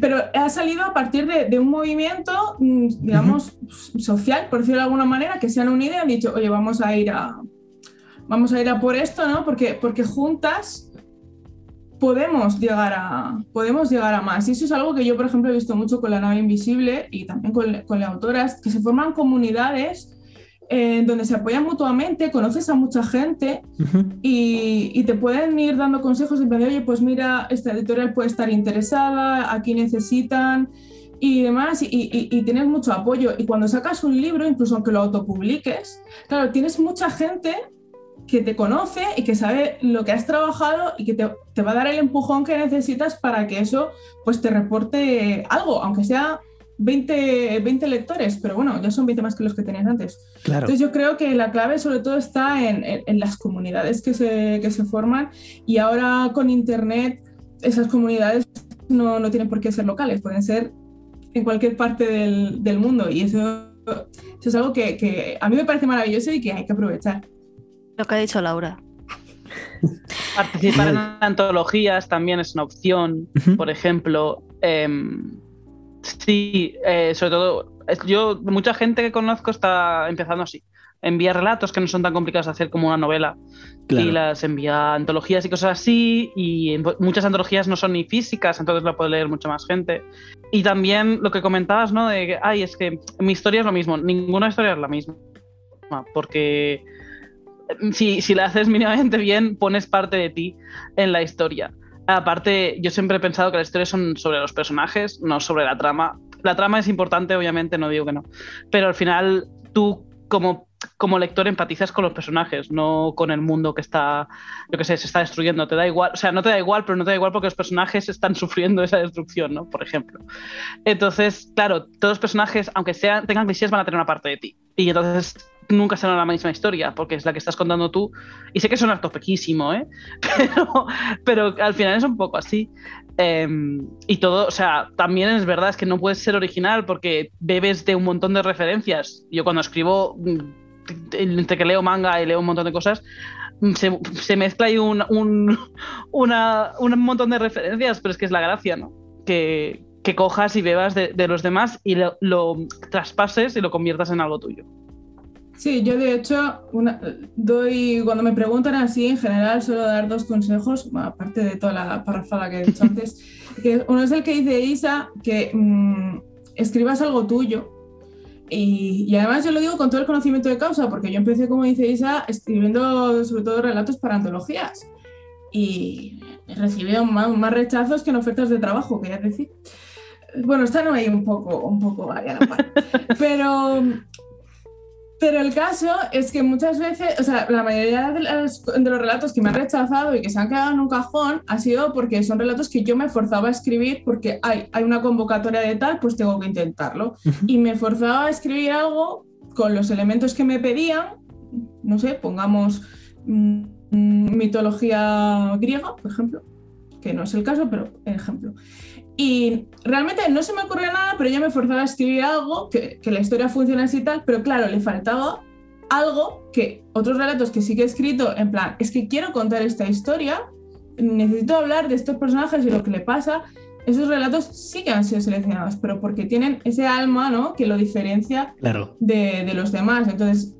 pero ha salido a partir de, un movimiento, mm, digamos, social, por decirlo de alguna manera, que se han unido y han dicho, oye, vamos a ir a vamos a ir a por esto, ¿no? Porque, porque juntas podemos llegar a podemos llegar a más. Y eso es algo que yo, por ejemplo, he visto mucho con la nave invisible y también con, con las autoras, que se forman comunidades eh, donde se apoyan mutuamente, conoces a mucha gente uh -huh. y, y, te pueden ir dando consejos en plan de, oye, pues mira, esta editorial puede estar interesada, aquí necesitan y demás, y, y, y, tienes mucho apoyo. Y cuando sacas un libro, incluso aunque lo autopubliques, claro, tienes mucha gente que te conoce y que sabe lo que has trabajado y que te, te, va a dar el empujón que necesitas para que eso pues te reporte algo, aunque sea 20, 20 lectores, pero bueno, ya son 20 más que los que tenías antes. Claro. Entonces yo creo que la clave sobre todo está en, en, en las comunidades que se, que se, forman y ahora con Internet esas comunidades no, no, tienen por qué ser locales, pueden ser en cualquier parte del, del mundo y eso, eso, es algo que, que a mí me parece maravilloso y que hay que aprovechar. Lo que ha dicho Laura. Participar en antologías también es una opción. Uh -huh. Por ejemplo, eh, sí, eh, sobre todo, yo, mucha gente que conozco está empezando así. Envía relatos que no son tan complicados de hacer como una novela claro. y las envía a antologías y cosas así. Y muchas antologías no son ni físicas, entonces la puede leer mucha más gente. Y también lo que comentabas, ¿no? De que, ay, es que mi historia es lo mismo. Ninguna historia es la misma. Porque si, si la haces mínimamente bien, pones parte de ti en la historia. Aparte, yo siempre he pensado que las historias son sobre los personajes, no sobre la trama. La trama es importante, obviamente, no digo que no. Pero al final, tú como, como lector empatizas con los personajes, no con el mundo que está, yo qué sé, se está destruyendo. Te da igual, o sea, no te da igual, pero no te da igual porque los personajes están (laughs) sufriendo esa destrucción, ¿no? Por ejemplo. Entonces, claro, todos los personajes, aunque sean, tengan clichés, van a tener una parte de ti. Y entonces nunca será la misma historia, porque es la que estás contando tú. Y sé que suena topequísimo, ¿eh? (laughs) Pero, pero al final es un poco así. Eh, y todo, o sea, también es verdad, es que no puedes ser original porque bebes de un montón de referencias. Yo cuando escribo, entre que leo manga y leo un montón de cosas, se, se mezcla ahí un, un, (laughs) una, un montón de referencias, pero es que es la gracia, ¿no? Que, que cojas y bebas de, de los demás y lo, lo traspases y lo conviertas en algo tuyo. Sí, yo de hecho una, doy, cuando me preguntan así, en general suelo dar dos consejos, aparte de toda la parrafada que he dicho (laughs) antes, que uno es el que dice Isa, que mmm, escribas algo tuyo. Y, y, además yo lo digo con todo el conocimiento de causa, porque yo empecé, como dice Isa, escribiendo sobre todo relatos para antologías. Y he recibido más, más rechazos que en ofertas de trabajo, quería decir. Bueno, están ahí un poco, un poco ahí a la par. (laughs) Pero pero el caso es que muchas veces, o sea, la mayoría de los, de los, relatos que me han rechazado y que se han quedado en un cajón ha sido porque son relatos que yo me forzaba a escribir porque hay, hay una convocatoria de tal, pues tengo que intentarlo. Y me forzaba a escribir algo con los elementos que me pedían, no sé, pongamos mmm, mitología griega, por ejemplo, que no es el caso, pero ejemplo. Y realmente no se me ocurrió nada, pero yo me forzaba a escribir algo, que, que la historia funciona y tal, pero claro, le faltaba algo que otros relatos que sí que he escrito, en plan, es que quiero contar esta historia, necesito hablar de estos personajes y lo que le pasa. Esos relatos sí que han sido seleccionados, pero porque tienen ese alma ¿no? que lo diferencia claro. de, de los demás. Entonces,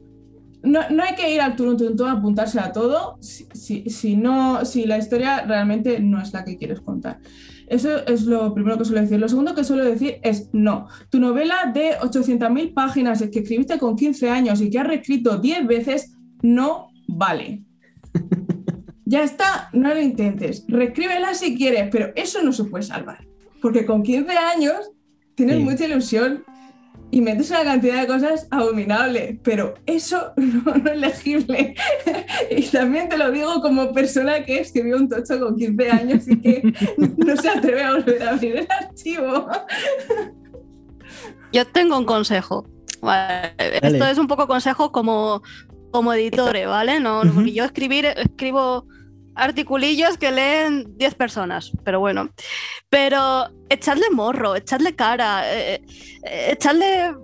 no, no, hay que ir al turno a apuntarse a todo si, si, si, no, si la historia realmente no es la que quieres contar. Eso es lo primero que suelo decir. Lo segundo que suelo decir es no. Tu novela de 800.000 páginas que escribiste con 15 años y que has reescrito 10 veces no vale. (laughs) ya está, no lo intentes. Reescríbela si quieres, pero eso no se puede salvar. Porque con 15 años tienes sí. mucha ilusión y metes una cantidad de cosas abominables, pero eso (laughs) no, no, es legible. y también te lo digo como persona que escribió un tocho con 15 años y que no se atreve a volver a abrir el archivo. Yo tengo un consejo. Vale. Esto es un poco consejo como, como editore, ¿vale? No, uh -huh. yo escribir, escribo articulillos que leen 10 personas, pero bueno. Pero echadle morro, echadle cara, eh, eh, echadle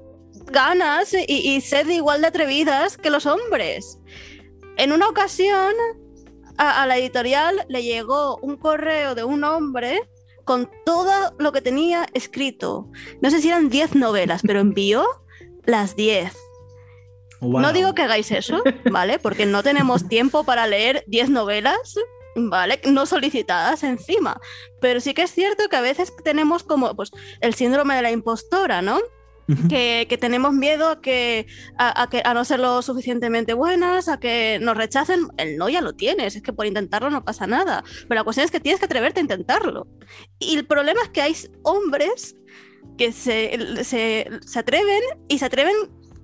ganas y, y sed igual de atrevidas que los hombres. En una ocasión a, a, la editorial le llegó un correo de un hombre con todo lo que tenía escrito. No sé si eran 10 novelas, pero envió las 10. Wow. No digo que hagáis (laughs) eso, ¿vale? Porque no tenemos tiempo para leer 10 novelas, ¿vale? No solicitadas encima. Pero sí que es cierto que a veces tenemos como pues, el síndrome de la impostora, ¿no? Que, que, tenemos miedo a, que, a, a, que, a no ser lo suficientemente buenas, a que nos rechacen. El no ya lo tienes, es que por intentarlo no pasa nada. Pero la cuestión es que tienes que atreverte a intentarlo. Y el problema es que hay hombres que se, se, se atreven y se atreven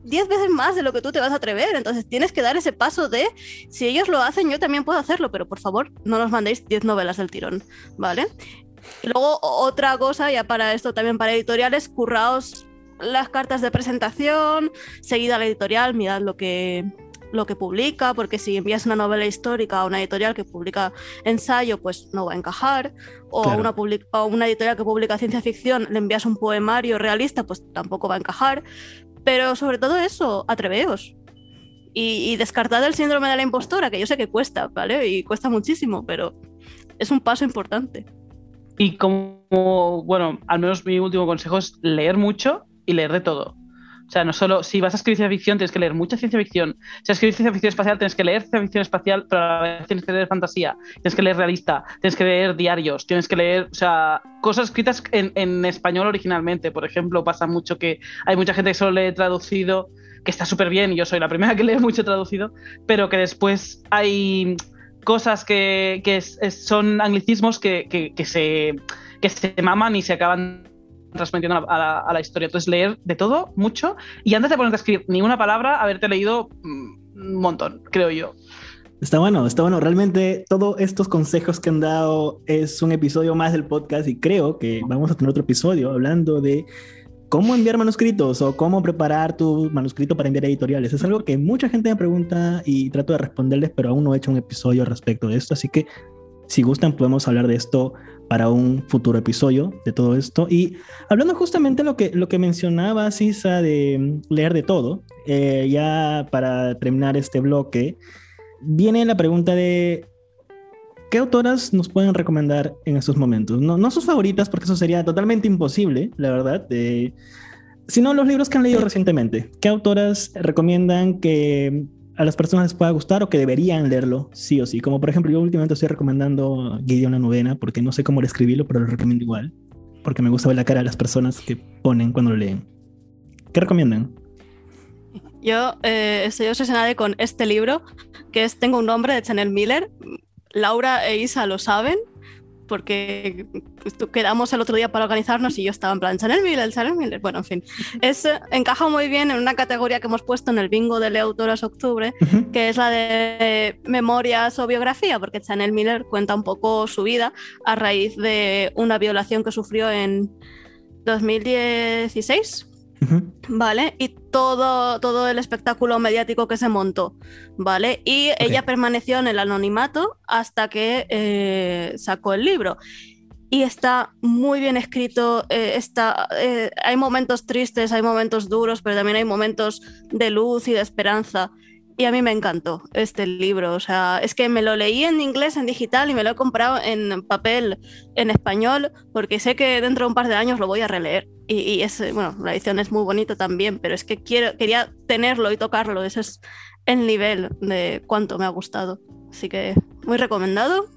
10 veces más de lo que tú te vas a atrever. Entonces tienes que dar ese paso de, si ellos lo hacen, yo también puedo hacerlo, pero por favor, no nos mandéis 10 novelas del tirón, ¿vale? Y luego otra cosa, ya para esto también para editoriales, curraos las cartas de presentación, seguida la editorial, mirad lo que lo que publica, porque si envías una novela histórica a una editorial que publica ensayo, pues no va a encajar, o, a una, a una editorial que publica ciencia ficción le envías un poemario realista, pues tampoco va a encajar. Pero sobre todo eso, atreveos. Y, y descartad el síndrome de la impostora, que yo sé que cuesta, ¿vale? Y cuesta muchísimo, pero es un paso importante. Y como, bueno, al menos mi último consejo es leer mucho y leer de todo. O sea, no solo si vas a escribir ciencia ficción, tienes que leer mucha ciencia ficción. Si vas a escribir ciencia ficción espacial, tienes que leer ciencia ficción espacial, pero a la vez tienes que leer fantasía, tienes que leer realista, tienes que leer diarios, tienes que leer, o sea, cosas escritas en, español originalmente. Por ejemplo, pasa mucho que hay mucha gente que solo lee traducido, que está súper bien, y yo soy la primera que (laughs) lee mucho traducido, pero que después hay cosas que, que son anglicismos que, que, que, se, que se maman y se acaban transmitiendo a la, a la, historia. Entonces, leer de todo, mucho, y antes de ponerte a escribir ni una palabra, haberte leído un montón, creo yo. Está bueno, está bueno. Realmente todos estos consejos que han dado es un episodio más del podcast y creo que vamos a tener otro episodio hablando de cómo enviar manuscritos o cómo preparar tu manuscrito para enviar editoriales. Es algo que mucha gente me pregunta y trato de responderles, pero aún no he hecho un episodio respecto de esto. Así que si gustan podemos hablar de esto para un futuro episodio de todo esto. Y hablando justamente lo que, lo que mencionaba Sisa de leer de todo, eh, ya para terminar este bloque, viene la pregunta de ¿qué autoras nos pueden recomendar en estos momentos? No, no sus favoritas, porque eso sería totalmente imposible, la verdad, eh, sino los libros que han leído recientemente. ¿Qué autoras recomiendan que a las personas les pueda gustar o que deberían leerlo sí o sí. Como por ejemplo, yo últimamente estoy recomendando Gideon la novena porque no sé cómo escribirlo, pero lo recomiendo igual. Porque me gusta ver la cara de las personas que ponen cuando lo leen. ¿Qué recomiendan? Yo eh, estoy obsesionada con este libro, que es Tengo un nombre de Chanel Miller. Laura e Isa lo saben, porque quedamos el otro día para organizarnos y yo estaba en plan Chanel Miller, Chanel Miller. Bueno, en fin, es, encaja muy bien en una categoría que hemos puesto en el bingo de Leautoras Octubre, uh -huh. que es la de memorias o biografía, porque Chanel Miller cuenta un poco su vida a raíz de una violación que sufrió en 2016. Uh -huh. ¿Vale? Y todo, todo el espectáculo mediático que se montó, ¿vale? Y okay. ella permaneció en el anonimato hasta que eh, sacó el libro. Y está muy bien escrito, eh, está, eh, hay momentos tristes, hay momentos duros, pero también hay momentos de luz y de esperanza. Y a mí me encantó este libro. O sea, es que me lo leí en inglés, en digital, y me lo he comprado en papel, en español, porque sé que dentro de un par de años lo voy a releer. Y, y es, bueno, la edición es muy bonita también, pero es que quiero, quería tenerlo y tocarlo. Ese es el nivel de cuánto me ha gustado. Así que muy recomendado.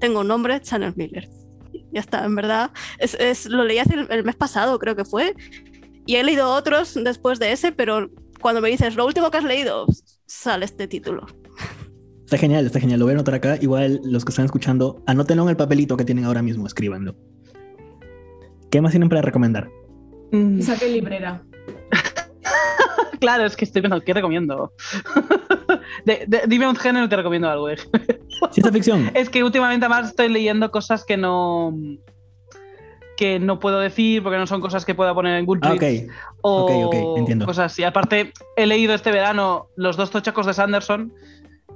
Tengo un nombre, Channel Miller. Ya está, en verdad. Es, es, lo leí hace el, el mes pasado, creo que fue. Y he leído otros después de ese, pero cuando me dices lo último que has leído, sale este título. Está genial, está genial. Lo voy a anotar acá. Igual los que están escuchando, anótenlo en el papelito que tienen ahora mismo, escríbanlo. ¿Qué más tienen para recomendar? Mm. Saque librera. (laughs) claro, es que estoy pensando, ¿qué recomiendo? (laughs) de, de, dime un género y te recomiendo algo. ¿eh? Ciencia ficción. es que últimamente más estoy leyendo cosas que no que no puedo decir porque no son cosas que pueda poner en Goodreads. Ah, okay. O okay, okay. Entiendo. cosas así. Aparte, he leído este verano los dos tochacos de Sanderson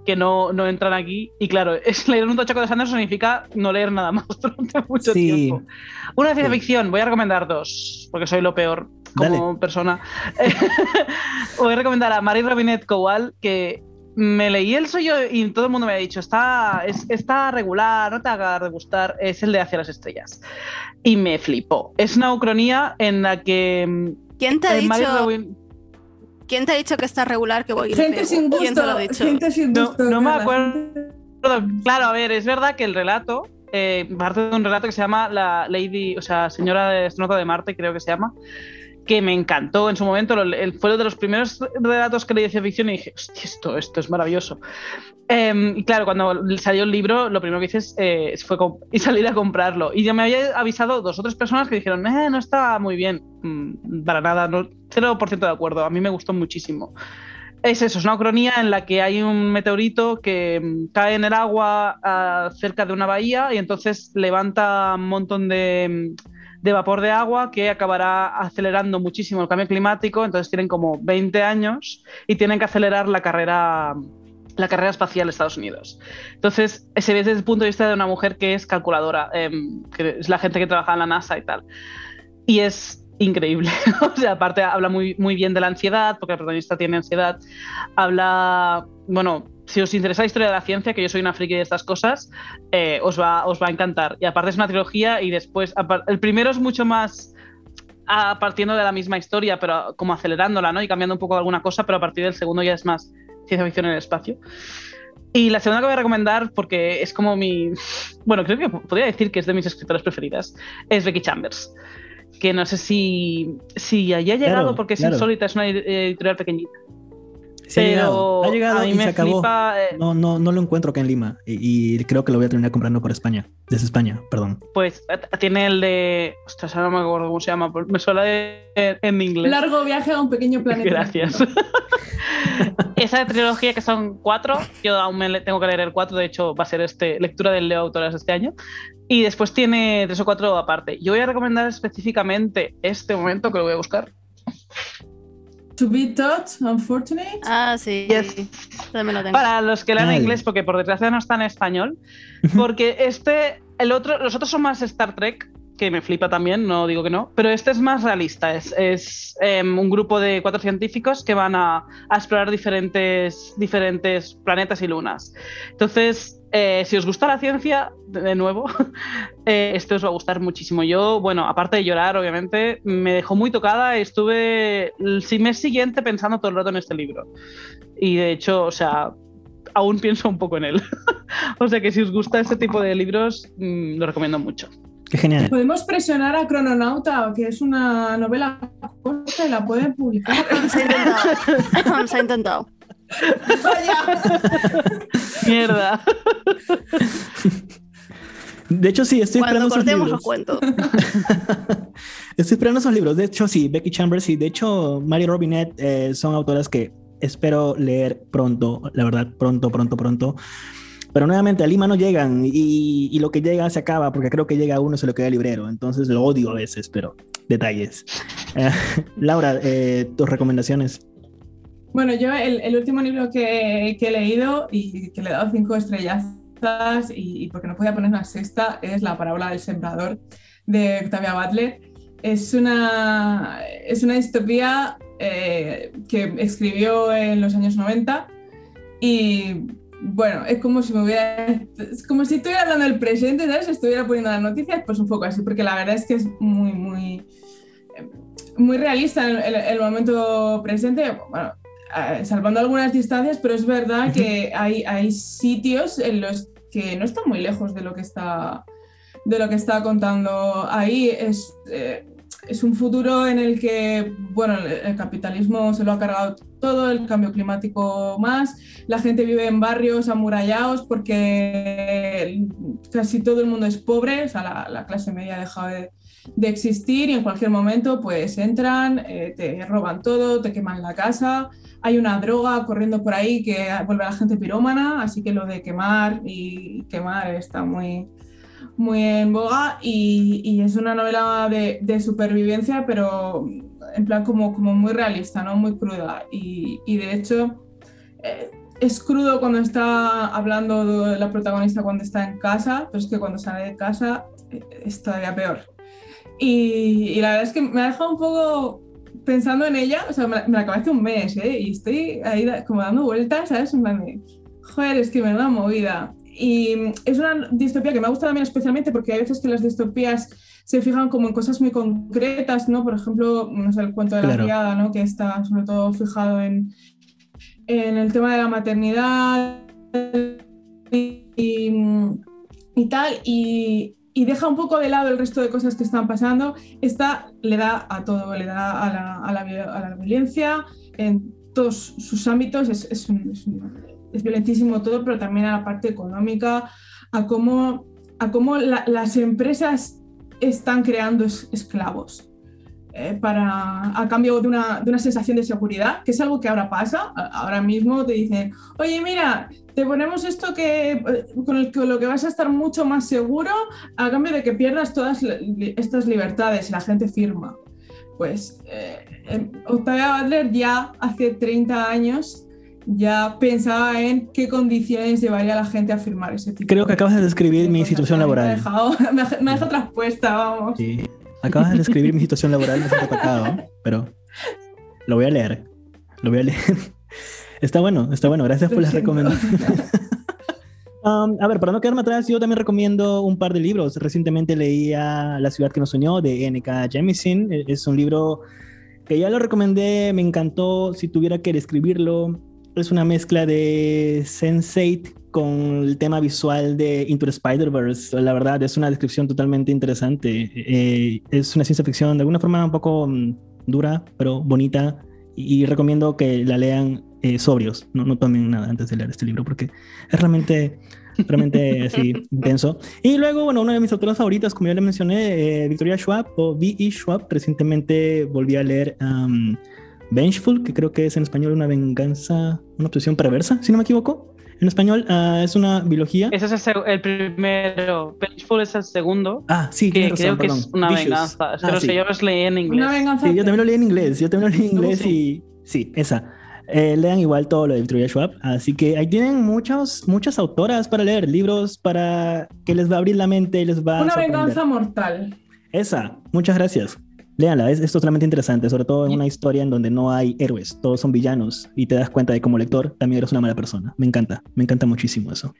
que no, no entran aquí. Y claro, (laughs) es leer un tochaco de Sanderson significa no leer nada más (laughs) durante mucho sí. tiempo. Una de ciencia sí. ficción, voy a recomendar dos, porque soy lo peor como Dale. persona. (laughs) voy a recomendar a Marie Robinet Cowal, que me leí el suyo y todo el mundo me ha dicho, está, es, está regular, no te haga de gustar, es el de Hacia las Estrellas. Y me flipó. Es una ucronía en la que... mm, ¿Quién te ha dicho? Robin... ¿Quién te ha dicho que está regular que voy Gente sin gusto. ¿Quién te lo ha dicho? Gente sin gusto. No, no me acuerdo. Claro, a ver, es verdad que el relato eh, parte de un relato que se llama La Lady, o sea, Señora de Astronauta de Marte, creo que se llama, que me encantó en su momento. Fue uno de los primeros relatos que leí de ficción y dije, hostia, esto, esto es maravilloso. Em, y claro, cuando salió el libro, lo primero que hice eh, fue y (laughs) salir a comprarlo. Y yo me había avisado dos o tres personas que dijeron, eh, no está muy bien. Mm, para nada, no, 0% de acuerdo. A mí me gustó muchísimo. Es eso, es una cronía en la que hay un meteorito que mm, cae en el agua ah, cerca de una bahía y entonces levanta un montón de, mm, de, vapor de agua que acabará acelerando muchísimo el cambio climático. Entonces tienen como 20 años y tienen que acelerar la carrera la carrera espacial de Estados Unidos. Entonces, se ve desde el punto de vista de una mujer que es calculadora, em, que es la gente que trabaja en la NASA y tal. Y es increíble. (laughs) o sea, aparte habla muy, muy bien de la ansiedad, porque el protagonista tiene ansiedad. Habla, bueno, si os interesa la historia de la ciencia, que yo soy una friki de estas cosas, eh, os, va, os va a encantar. Y aparte es una trilogía y después, el primero es mucho más partiendo de la misma historia, pero como acelerándola, ¿no? Y cambiando un poco alguna cosa, pero a partir del segundo ya es más ciencia ficción en el espacio. Y la segunda que voy a recomendar, porque es como mi. (laughs) Bueno, creo que podría decir que es de mis escritoras preferidas, es Becky Chambers. Que no sé si, si haya llegado, porque es insólita, es una editorial pequeñita. Sí, ha llegado, ha llegado y se acabó. Eh, no, no, no lo encuentro acá en Lima y, creo que lo voy a terminar comprando por España, desde España, perdón. Pues eh, tiene el de. Ostras, ahora no me acuerdo cómo se llama, me suena en inglés. Largo viaje a un pequeño planeta. Gracias. (laughs) Esa trilogía que son cuatro, yo aún me tengo que leer el cuatro, de hecho va a ser este, lectura del Leo Autoras este año. Y después tiene tres o cuatro aparte. Yo voy a recomendar específicamente este momento que lo voy a buscar. To be taught, unfortunate. Ah, sí. Para los que lean inglés, porque por desgracia no está en español. Porque este, el otro, los otros son más Star Trek, que me flipa también, no digo que no, pero este es más realista, es, em, un grupo de cuatro científicos que van a, explorar diferentes, diferentes planetas y lunas. Entonces, eh, si os gusta la ciencia, de nuevo, (laughs) eh, este os va a gustar muchísimo. Yo, bueno, aparte de llorar, obviamente, me dejó muy tocada. Estuve el mes siguiente pensando todo el rato en este libro. Y de hecho, o sea, aún pienso un poco en él. (laughs) o sea que si os gusta este tipo de libros, mm, lo recomiendo mucho. Qué genial. Podemos presionar a Crononauta, que es una novela corta y la pueden publicar. Se ha intentado. Vaya. (laughs) Mierda. De hecho, sí, estoy Cuando esperando esos libros. cuento. (laughs) estoy esperando esos libros. De hecho, sí, Becky Chambers y de hecho, Mary Robinette eh, son autoras que espero leer pronto, la verdad, pronto, pronto, pronto. Pero nuevamente a Lima no llegan y, lo que llega se acaba porque creo que llega uno se lo queda el librero. Entonces lo odio a veces, pero detalles. (laughs) Eh, Laura, eh, tus recomendaciones. Bueno, yo el, último libro que, he leído y que le he dado cinco estrellas y, porque no podía poner una sexta es La parábola del sembrador de Octavia Butler. Es una, es una distopía eh, que escribió en los años 90 y bueno, es como si me hubiera. Es como si estuviera hablando del presente, ¿sabes? Estuviera poniendo las noticias, pues un poco así, porque la verdad es que es muy, muy. Muy realista en el, momento presente. Bueno, eh, salvando algunas distancias, pero es verdad que hay, hay sitios en los que no están muy lejos de lo que está, de lo que está contando ahí. Es, eh, es un futuro en el que, bueno, el capitalismo se lo ha cargado todo, el cambio climático más, la gente vive en barrios amurallados porque casi todo el mundo es pobre, o sea, la, clase media ha dejado de, existir y en cualquier momento pues entran, eh, te roban todo, te queman la casa, hay una droga corriendo por ahí que vuelve a la gente pirómana, así que lo de quemar y quemar está muy, muy en boga y, es una novela de, supervivencia, pero en plan como, como muy realista, ¿no? Muy cruda. Y, de hecho eh, es crudo cuando está hablando de la protagonista cuando está en casa, pero es que cuando sale de casa eh, es todavía peor. Y, la verdad es que me ha dejado un poco pensando en ella, o sea, me, la acabé hace un mes, ¿eh? Y estoy ahí como dando vueltas, ¿sabes? En plan joder, es que me da movida. Y es una distopía que me gusta también especialmente porque hay veces que las distopías se fijan como en cosas muy concretas, ¿no? Por ejemplo, no sé, el cuento de la criada, ¿no? Que está sobre todo fijado en, en el tema de la maternidad y, y, tal, y, y, deja un poco de lado el resto de cosas que están pasando. Esta le da a todo, le da a la, a la, violencia en todos sus ámbitos, es, es, es violentísimo todo, pero también a la parte económica, a cómo, a cómo las empresas están creando esclavos. Eh, para, a cambio de una, de una, sensación de seguridad, que es algo que ahora pasa. Ahora mismo te dicen, oye, mira, te ponemos esto que, eh, con, el, con lo que vas a estar mucho más seguro a cambio de que pierdas todas estas libertades y la gente firma. Pues eh, Octavia Butler ya hace 30 años ya pensaba en qué condiciones llevaría a la gente a firmar ese tipo. Creo que acabas de describir mi situación laboral. (laughs) Me ha dejado, me ha dejado traspuesta, vamos. Sí. Acabas de describir mi situación laboral, me siento atacado, pero lo voy a leer. Lo voy a leer. (laughs) Está bueno, está bueno. Gracias por las recomendaciones. (laughs) Um, a ver, para no quedarme atrás, yo también recomiendo un par de libros. Recientemente leía La ciudad que nos unió de N.K. Jemisin. E, es un libro que ya lo recomendé, me encantó. Si tuviera que describirlo, es una mezcla de Sense8 con el tema visual de Into the Spider-Verse. La verdad, es una descripción totalmente interesante. Eh, es una ciencia ficción de alguna forma un poco mm, dura, pero bonita. Y, recomiendo que la lean eh, sobrios. No, no tomen nada antes de leer este libro porque es realmente realmente (laughs) así intenso. Y luego, bueno, una de mis autoras favoritas, como ya le mencioné, eh, Victoria Schwab o V.E. Schwab, recientemente volví a leer um, Vengeful, que creo que es en español una venganza, una obsesión perversa, si no me equivoco. En español uh, es una biología. Ese es el, el, primero. Vengeful es el segundo. Ah, sí, que razón, creo perdón. que es una Vicious. venganza. Ah, Pero sí. que yo los leí en inglés. Una venganza. Sí, yo también lo leí en inglés. Yo también lo leí en inglés Sí. y sí, esa. Eh, lean igual todo lo de Victoria Schwab. Así que ahí tienen muchos, muchas autoras para leer, libros para que les va a abrir la mente y les va a Una sorprender. venganza mortal. Esa, muchas gracias. Léanla, es, es totalmente interesante, sobre todo en una historia en donde no hay héroes, todos son villanos y te das cuenta de como lector también eres una mala persona. Me encanta, me encanta muchísimo eso.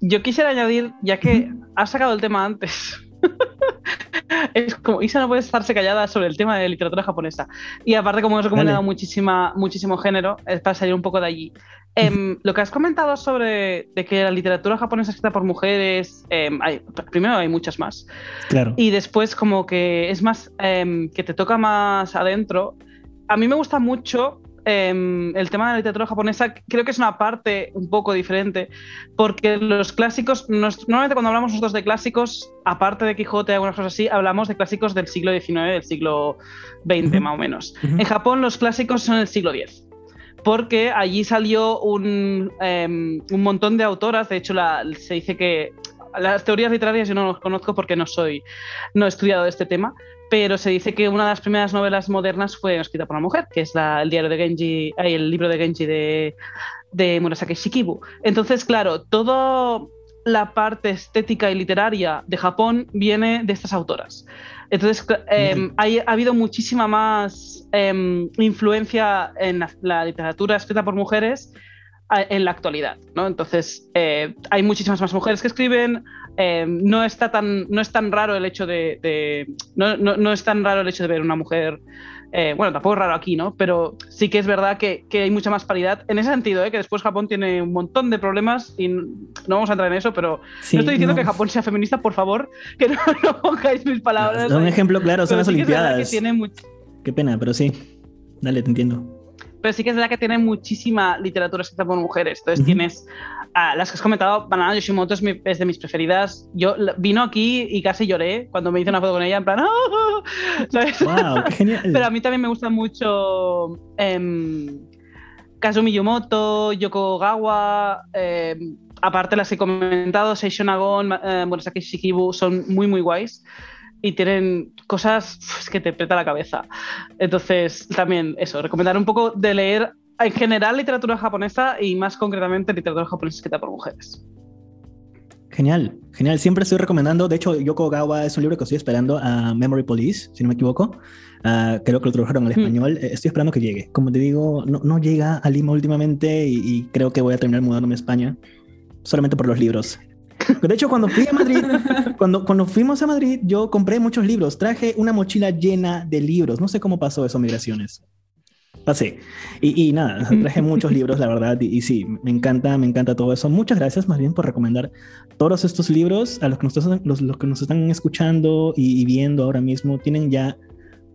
Yo quisiera añadir, ya que has sacado el tema antes, (laughs) es como Isa no puede estarse callada sobre el tema de literatura japonesa. Y aparte, como hemos recomendado muchísima, muchísimo género, es para salir un poco de allí. Em, lo que has comentado sobre de que la literatura japonesa escrita por mujeres, em, hay- primero hay muchas más, Claro. y después como que es más, em, que te toca más adentro. A mí me gusta mucho el tema de la literatura japonesa, creo que es una parte un poco diferente, porque los clásicos, nos- normalmente cuando hablamos nosotros de clásicos, aparte de Quijote y algunas cosas así, hablamos de clásicos del siglo XIX, del siglo XX más o menos. En Japón los clásicos son del siglo X. Porque allí salió un, em, un montón de autoras, de hecho la- se dice que las teorías literarias yo no las conozco porque no soy, no he estudiado este tema, pero se dice que una de las primeras novelas modernas fue escrita por una mujer, que es la- el diario de Genji, el libro de Genji de, de Murasaki Shikibu. Entonces, claro, toda la parte estética y literaria de Japón viene de estas autoras. Entonces, em, hay- ha habido muchísima más em, influencia en la, la literatura escrita por mujeres en la actualidad, ¿no? Entonces, eh, hay muchísimas más mujeres que escriben, eh, no, está tan, no es tan raro el hecho de... de- no, no- no es tan raro el hecho de ver una mujer... eh, bueno, tampoco es raro aquí, ¿no? Pero sí que es verdad que, que hay mucha más paridad en ese sentido, ¿eh? que después Japón tiene un montón de problemas y no vamos a entrar en eso, pero Sí, no estoy diciendo no. que Japón sea feminista, por favor, (laughs) que no, no pongáis mis palabras. Un ejemplo claro son Pero las sí Olimpiadas. que tiene much- Qué pena, pero sí. Dale, te entiendo. pero sí que es verdad que tiene muchísima literatura escrita por mujeres. Entonces tienes las que has comentado, Banana Yoshimoto es, mi- es de mis preferidas. Yo vino aquí y casi lloré cuando me hice una foto con ella, en plan. (laughs) ¿sabes? Wow, qué genial. Pero a mí también me gusta mucho em, Kazumi Yumoto, Yoko Gawa, em, aparte las que he comentado, Seishon Agon, eh, Murasaki Shikibu, son muy, muy guays y tienen cosas que te peta la cabeza. Entonces, también eso, recomendar un poco de leer en general literatura japonesa y más concretamente literatura japonesa escrita por mujeres. Genial, genial. Siempre estoy recomendando. De hecho, Yoko Gawa es un libro que estoy esperando a Memory Police, si no me equivoco. Ah, creo que lo tradujeron al Mm. español. Eh, Estoy esperando que llegue. Como te digo, no, no llega a Lima últimamente y, y creo que voy a terminar mudándome a España solamente por los libros. De hecho, cuando fui a Madrid, (laughs) cuando, cuando fuimos a Madrid, yo compré muchos libros. Traje una mochila llena de libros. No sé cómo pasó eso, migraciones. Pasé. Y, y nada, (laughs) traje muchos libros, la verdad. Y, y sí, me encanta, me encanta todo eso. Muchas gracias más bien por recomendar todos estos libros a los que nos, los, los que nos están escuchando y, y viendo ahora mismo. Tienen ya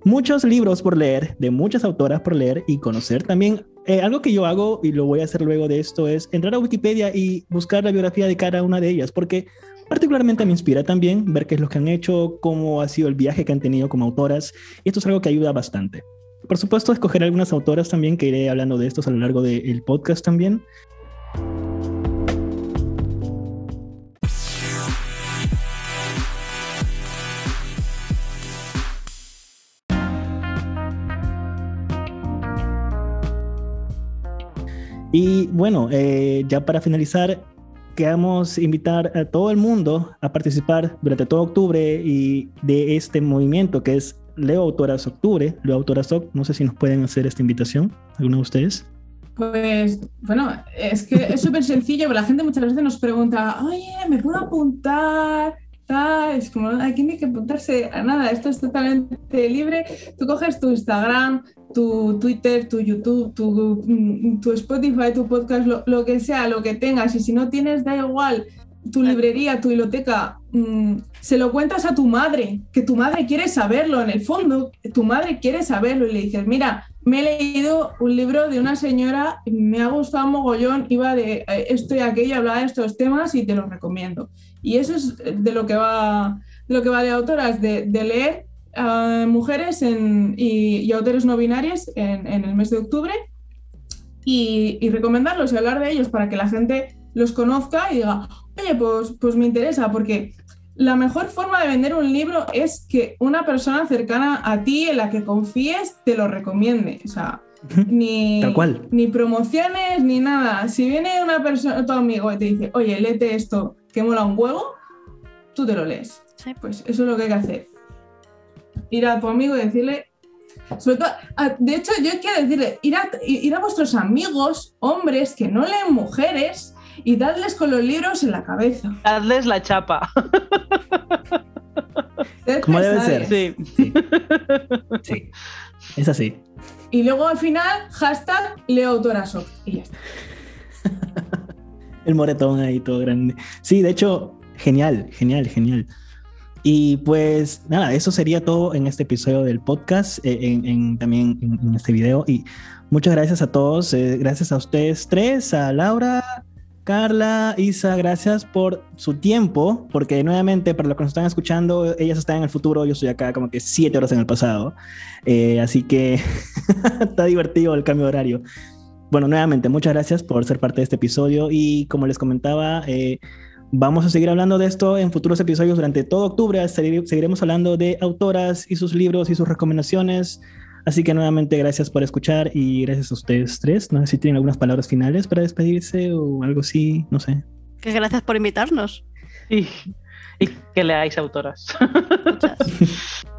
muchos libros por leer, de muchas autoras por leer y conocer también eh, algo que yo hago y lo voy a hacer luego de esto es entrar a Wikipedia y buscar la biografía de cada una de ellas, porque particularmente me inspira también ver qué es lo que han hecho, cómo ha sido el viaje que han tenido como autoras, y esto es algo que ayuda bastante. Por supuesto, escoger algunas autoras también, que iré hablando de estos a lo largo del podcast también. Y bueno, eh, ya para finalizar, queremos invitar a todo el mundo a participar durante todo octubre y de este movimiento que es Leo Autoras Octubre, Leo Autoras Octubre. No sé si nos pueden hacer esta invitación, alguno de ustedes. Pues bueno, es que es súper sencillo, pero la gente muchas veces nos pregunta, oye, ¿me puedo apuntar? Es como, aquí no hay que apuntarse a nada, esto es totalmente libre. Tú coges tu Instagram, tu Twitter, tu YouTube, tu, mm, Spotify, tu podcast, lo, que sea, lo que tengas, y si no tienes, da igual, tu librería, tu biblioteca, mm, se lo cuentas a tu madre, que tu madre quiere saberlo, en el fondo, tu madre quiere saberlo y le dices, mira, me he leído un libro de una señora, me ha gustado mogollón, iba de eh, esto y aquello, hablaba de estos temas y te lo recomiendo. Y eso es de lo que va de, lo que va de autoras, de, leer a mujeres y, autores no binarios en, el mes de octubre y, y recomendarlos y hablar de ellos para que la gente los conozca y diga, oye, pues, pues me interesa, porque la mejor forma de vender un libro es que una persona cercana a ti, en la que confíes, te lo recomiende. O sea, ni, ni promociones ni nada. Si viene una persona, tu amigo, y te dice, oye, léete esto que mola un huevo, tú te lo lees. Pues eso es lo que hay que hacer. Ir a tu amigo y decirle. Sobre todo, de hecho, yo quiero decirle, ir a, ir a vuestros amigos, hombres que no leen mujeres, y dadles con los libros en la cabeza. Dadles la chapa. Como debe ser. Sí. sí. Es así. Y luego al final, hashtag Leo Y ya está. (laughs) El moretón ahí todo grande. Sí, de hecho, genial, genial, genial. Y pues nada, eso sería todo en este episodio del podcast, eh, en, también en, este video. Y muchas gracias a todos, eh, gracias a ustedes tres, a Laura, Carla, Isa, gracias por su tiempo, porque nuevamente, para los que nos están escuchando, ellas están en el futuro, yo estoy acá como que siete horas en el pasado. Eh, así que (laughs) está divertido el cambio de horario. Bueno, nuevamente, muchas gracias por ser parte de este episodio y como les comentaba, eh, vamos a seguir hablando de esto en futuros episodios durante todo octubre. Seguiremos hablando de autoras y sus libros y sus recomendaciones. Así que nuevamente gracias por escuchar y gracias a ustedes tres. No sé si tienen algunas palabras finales para despedirse o algo así, no sé. Que gracias por invitarnos. Y, y que leáis autoras. (laughs)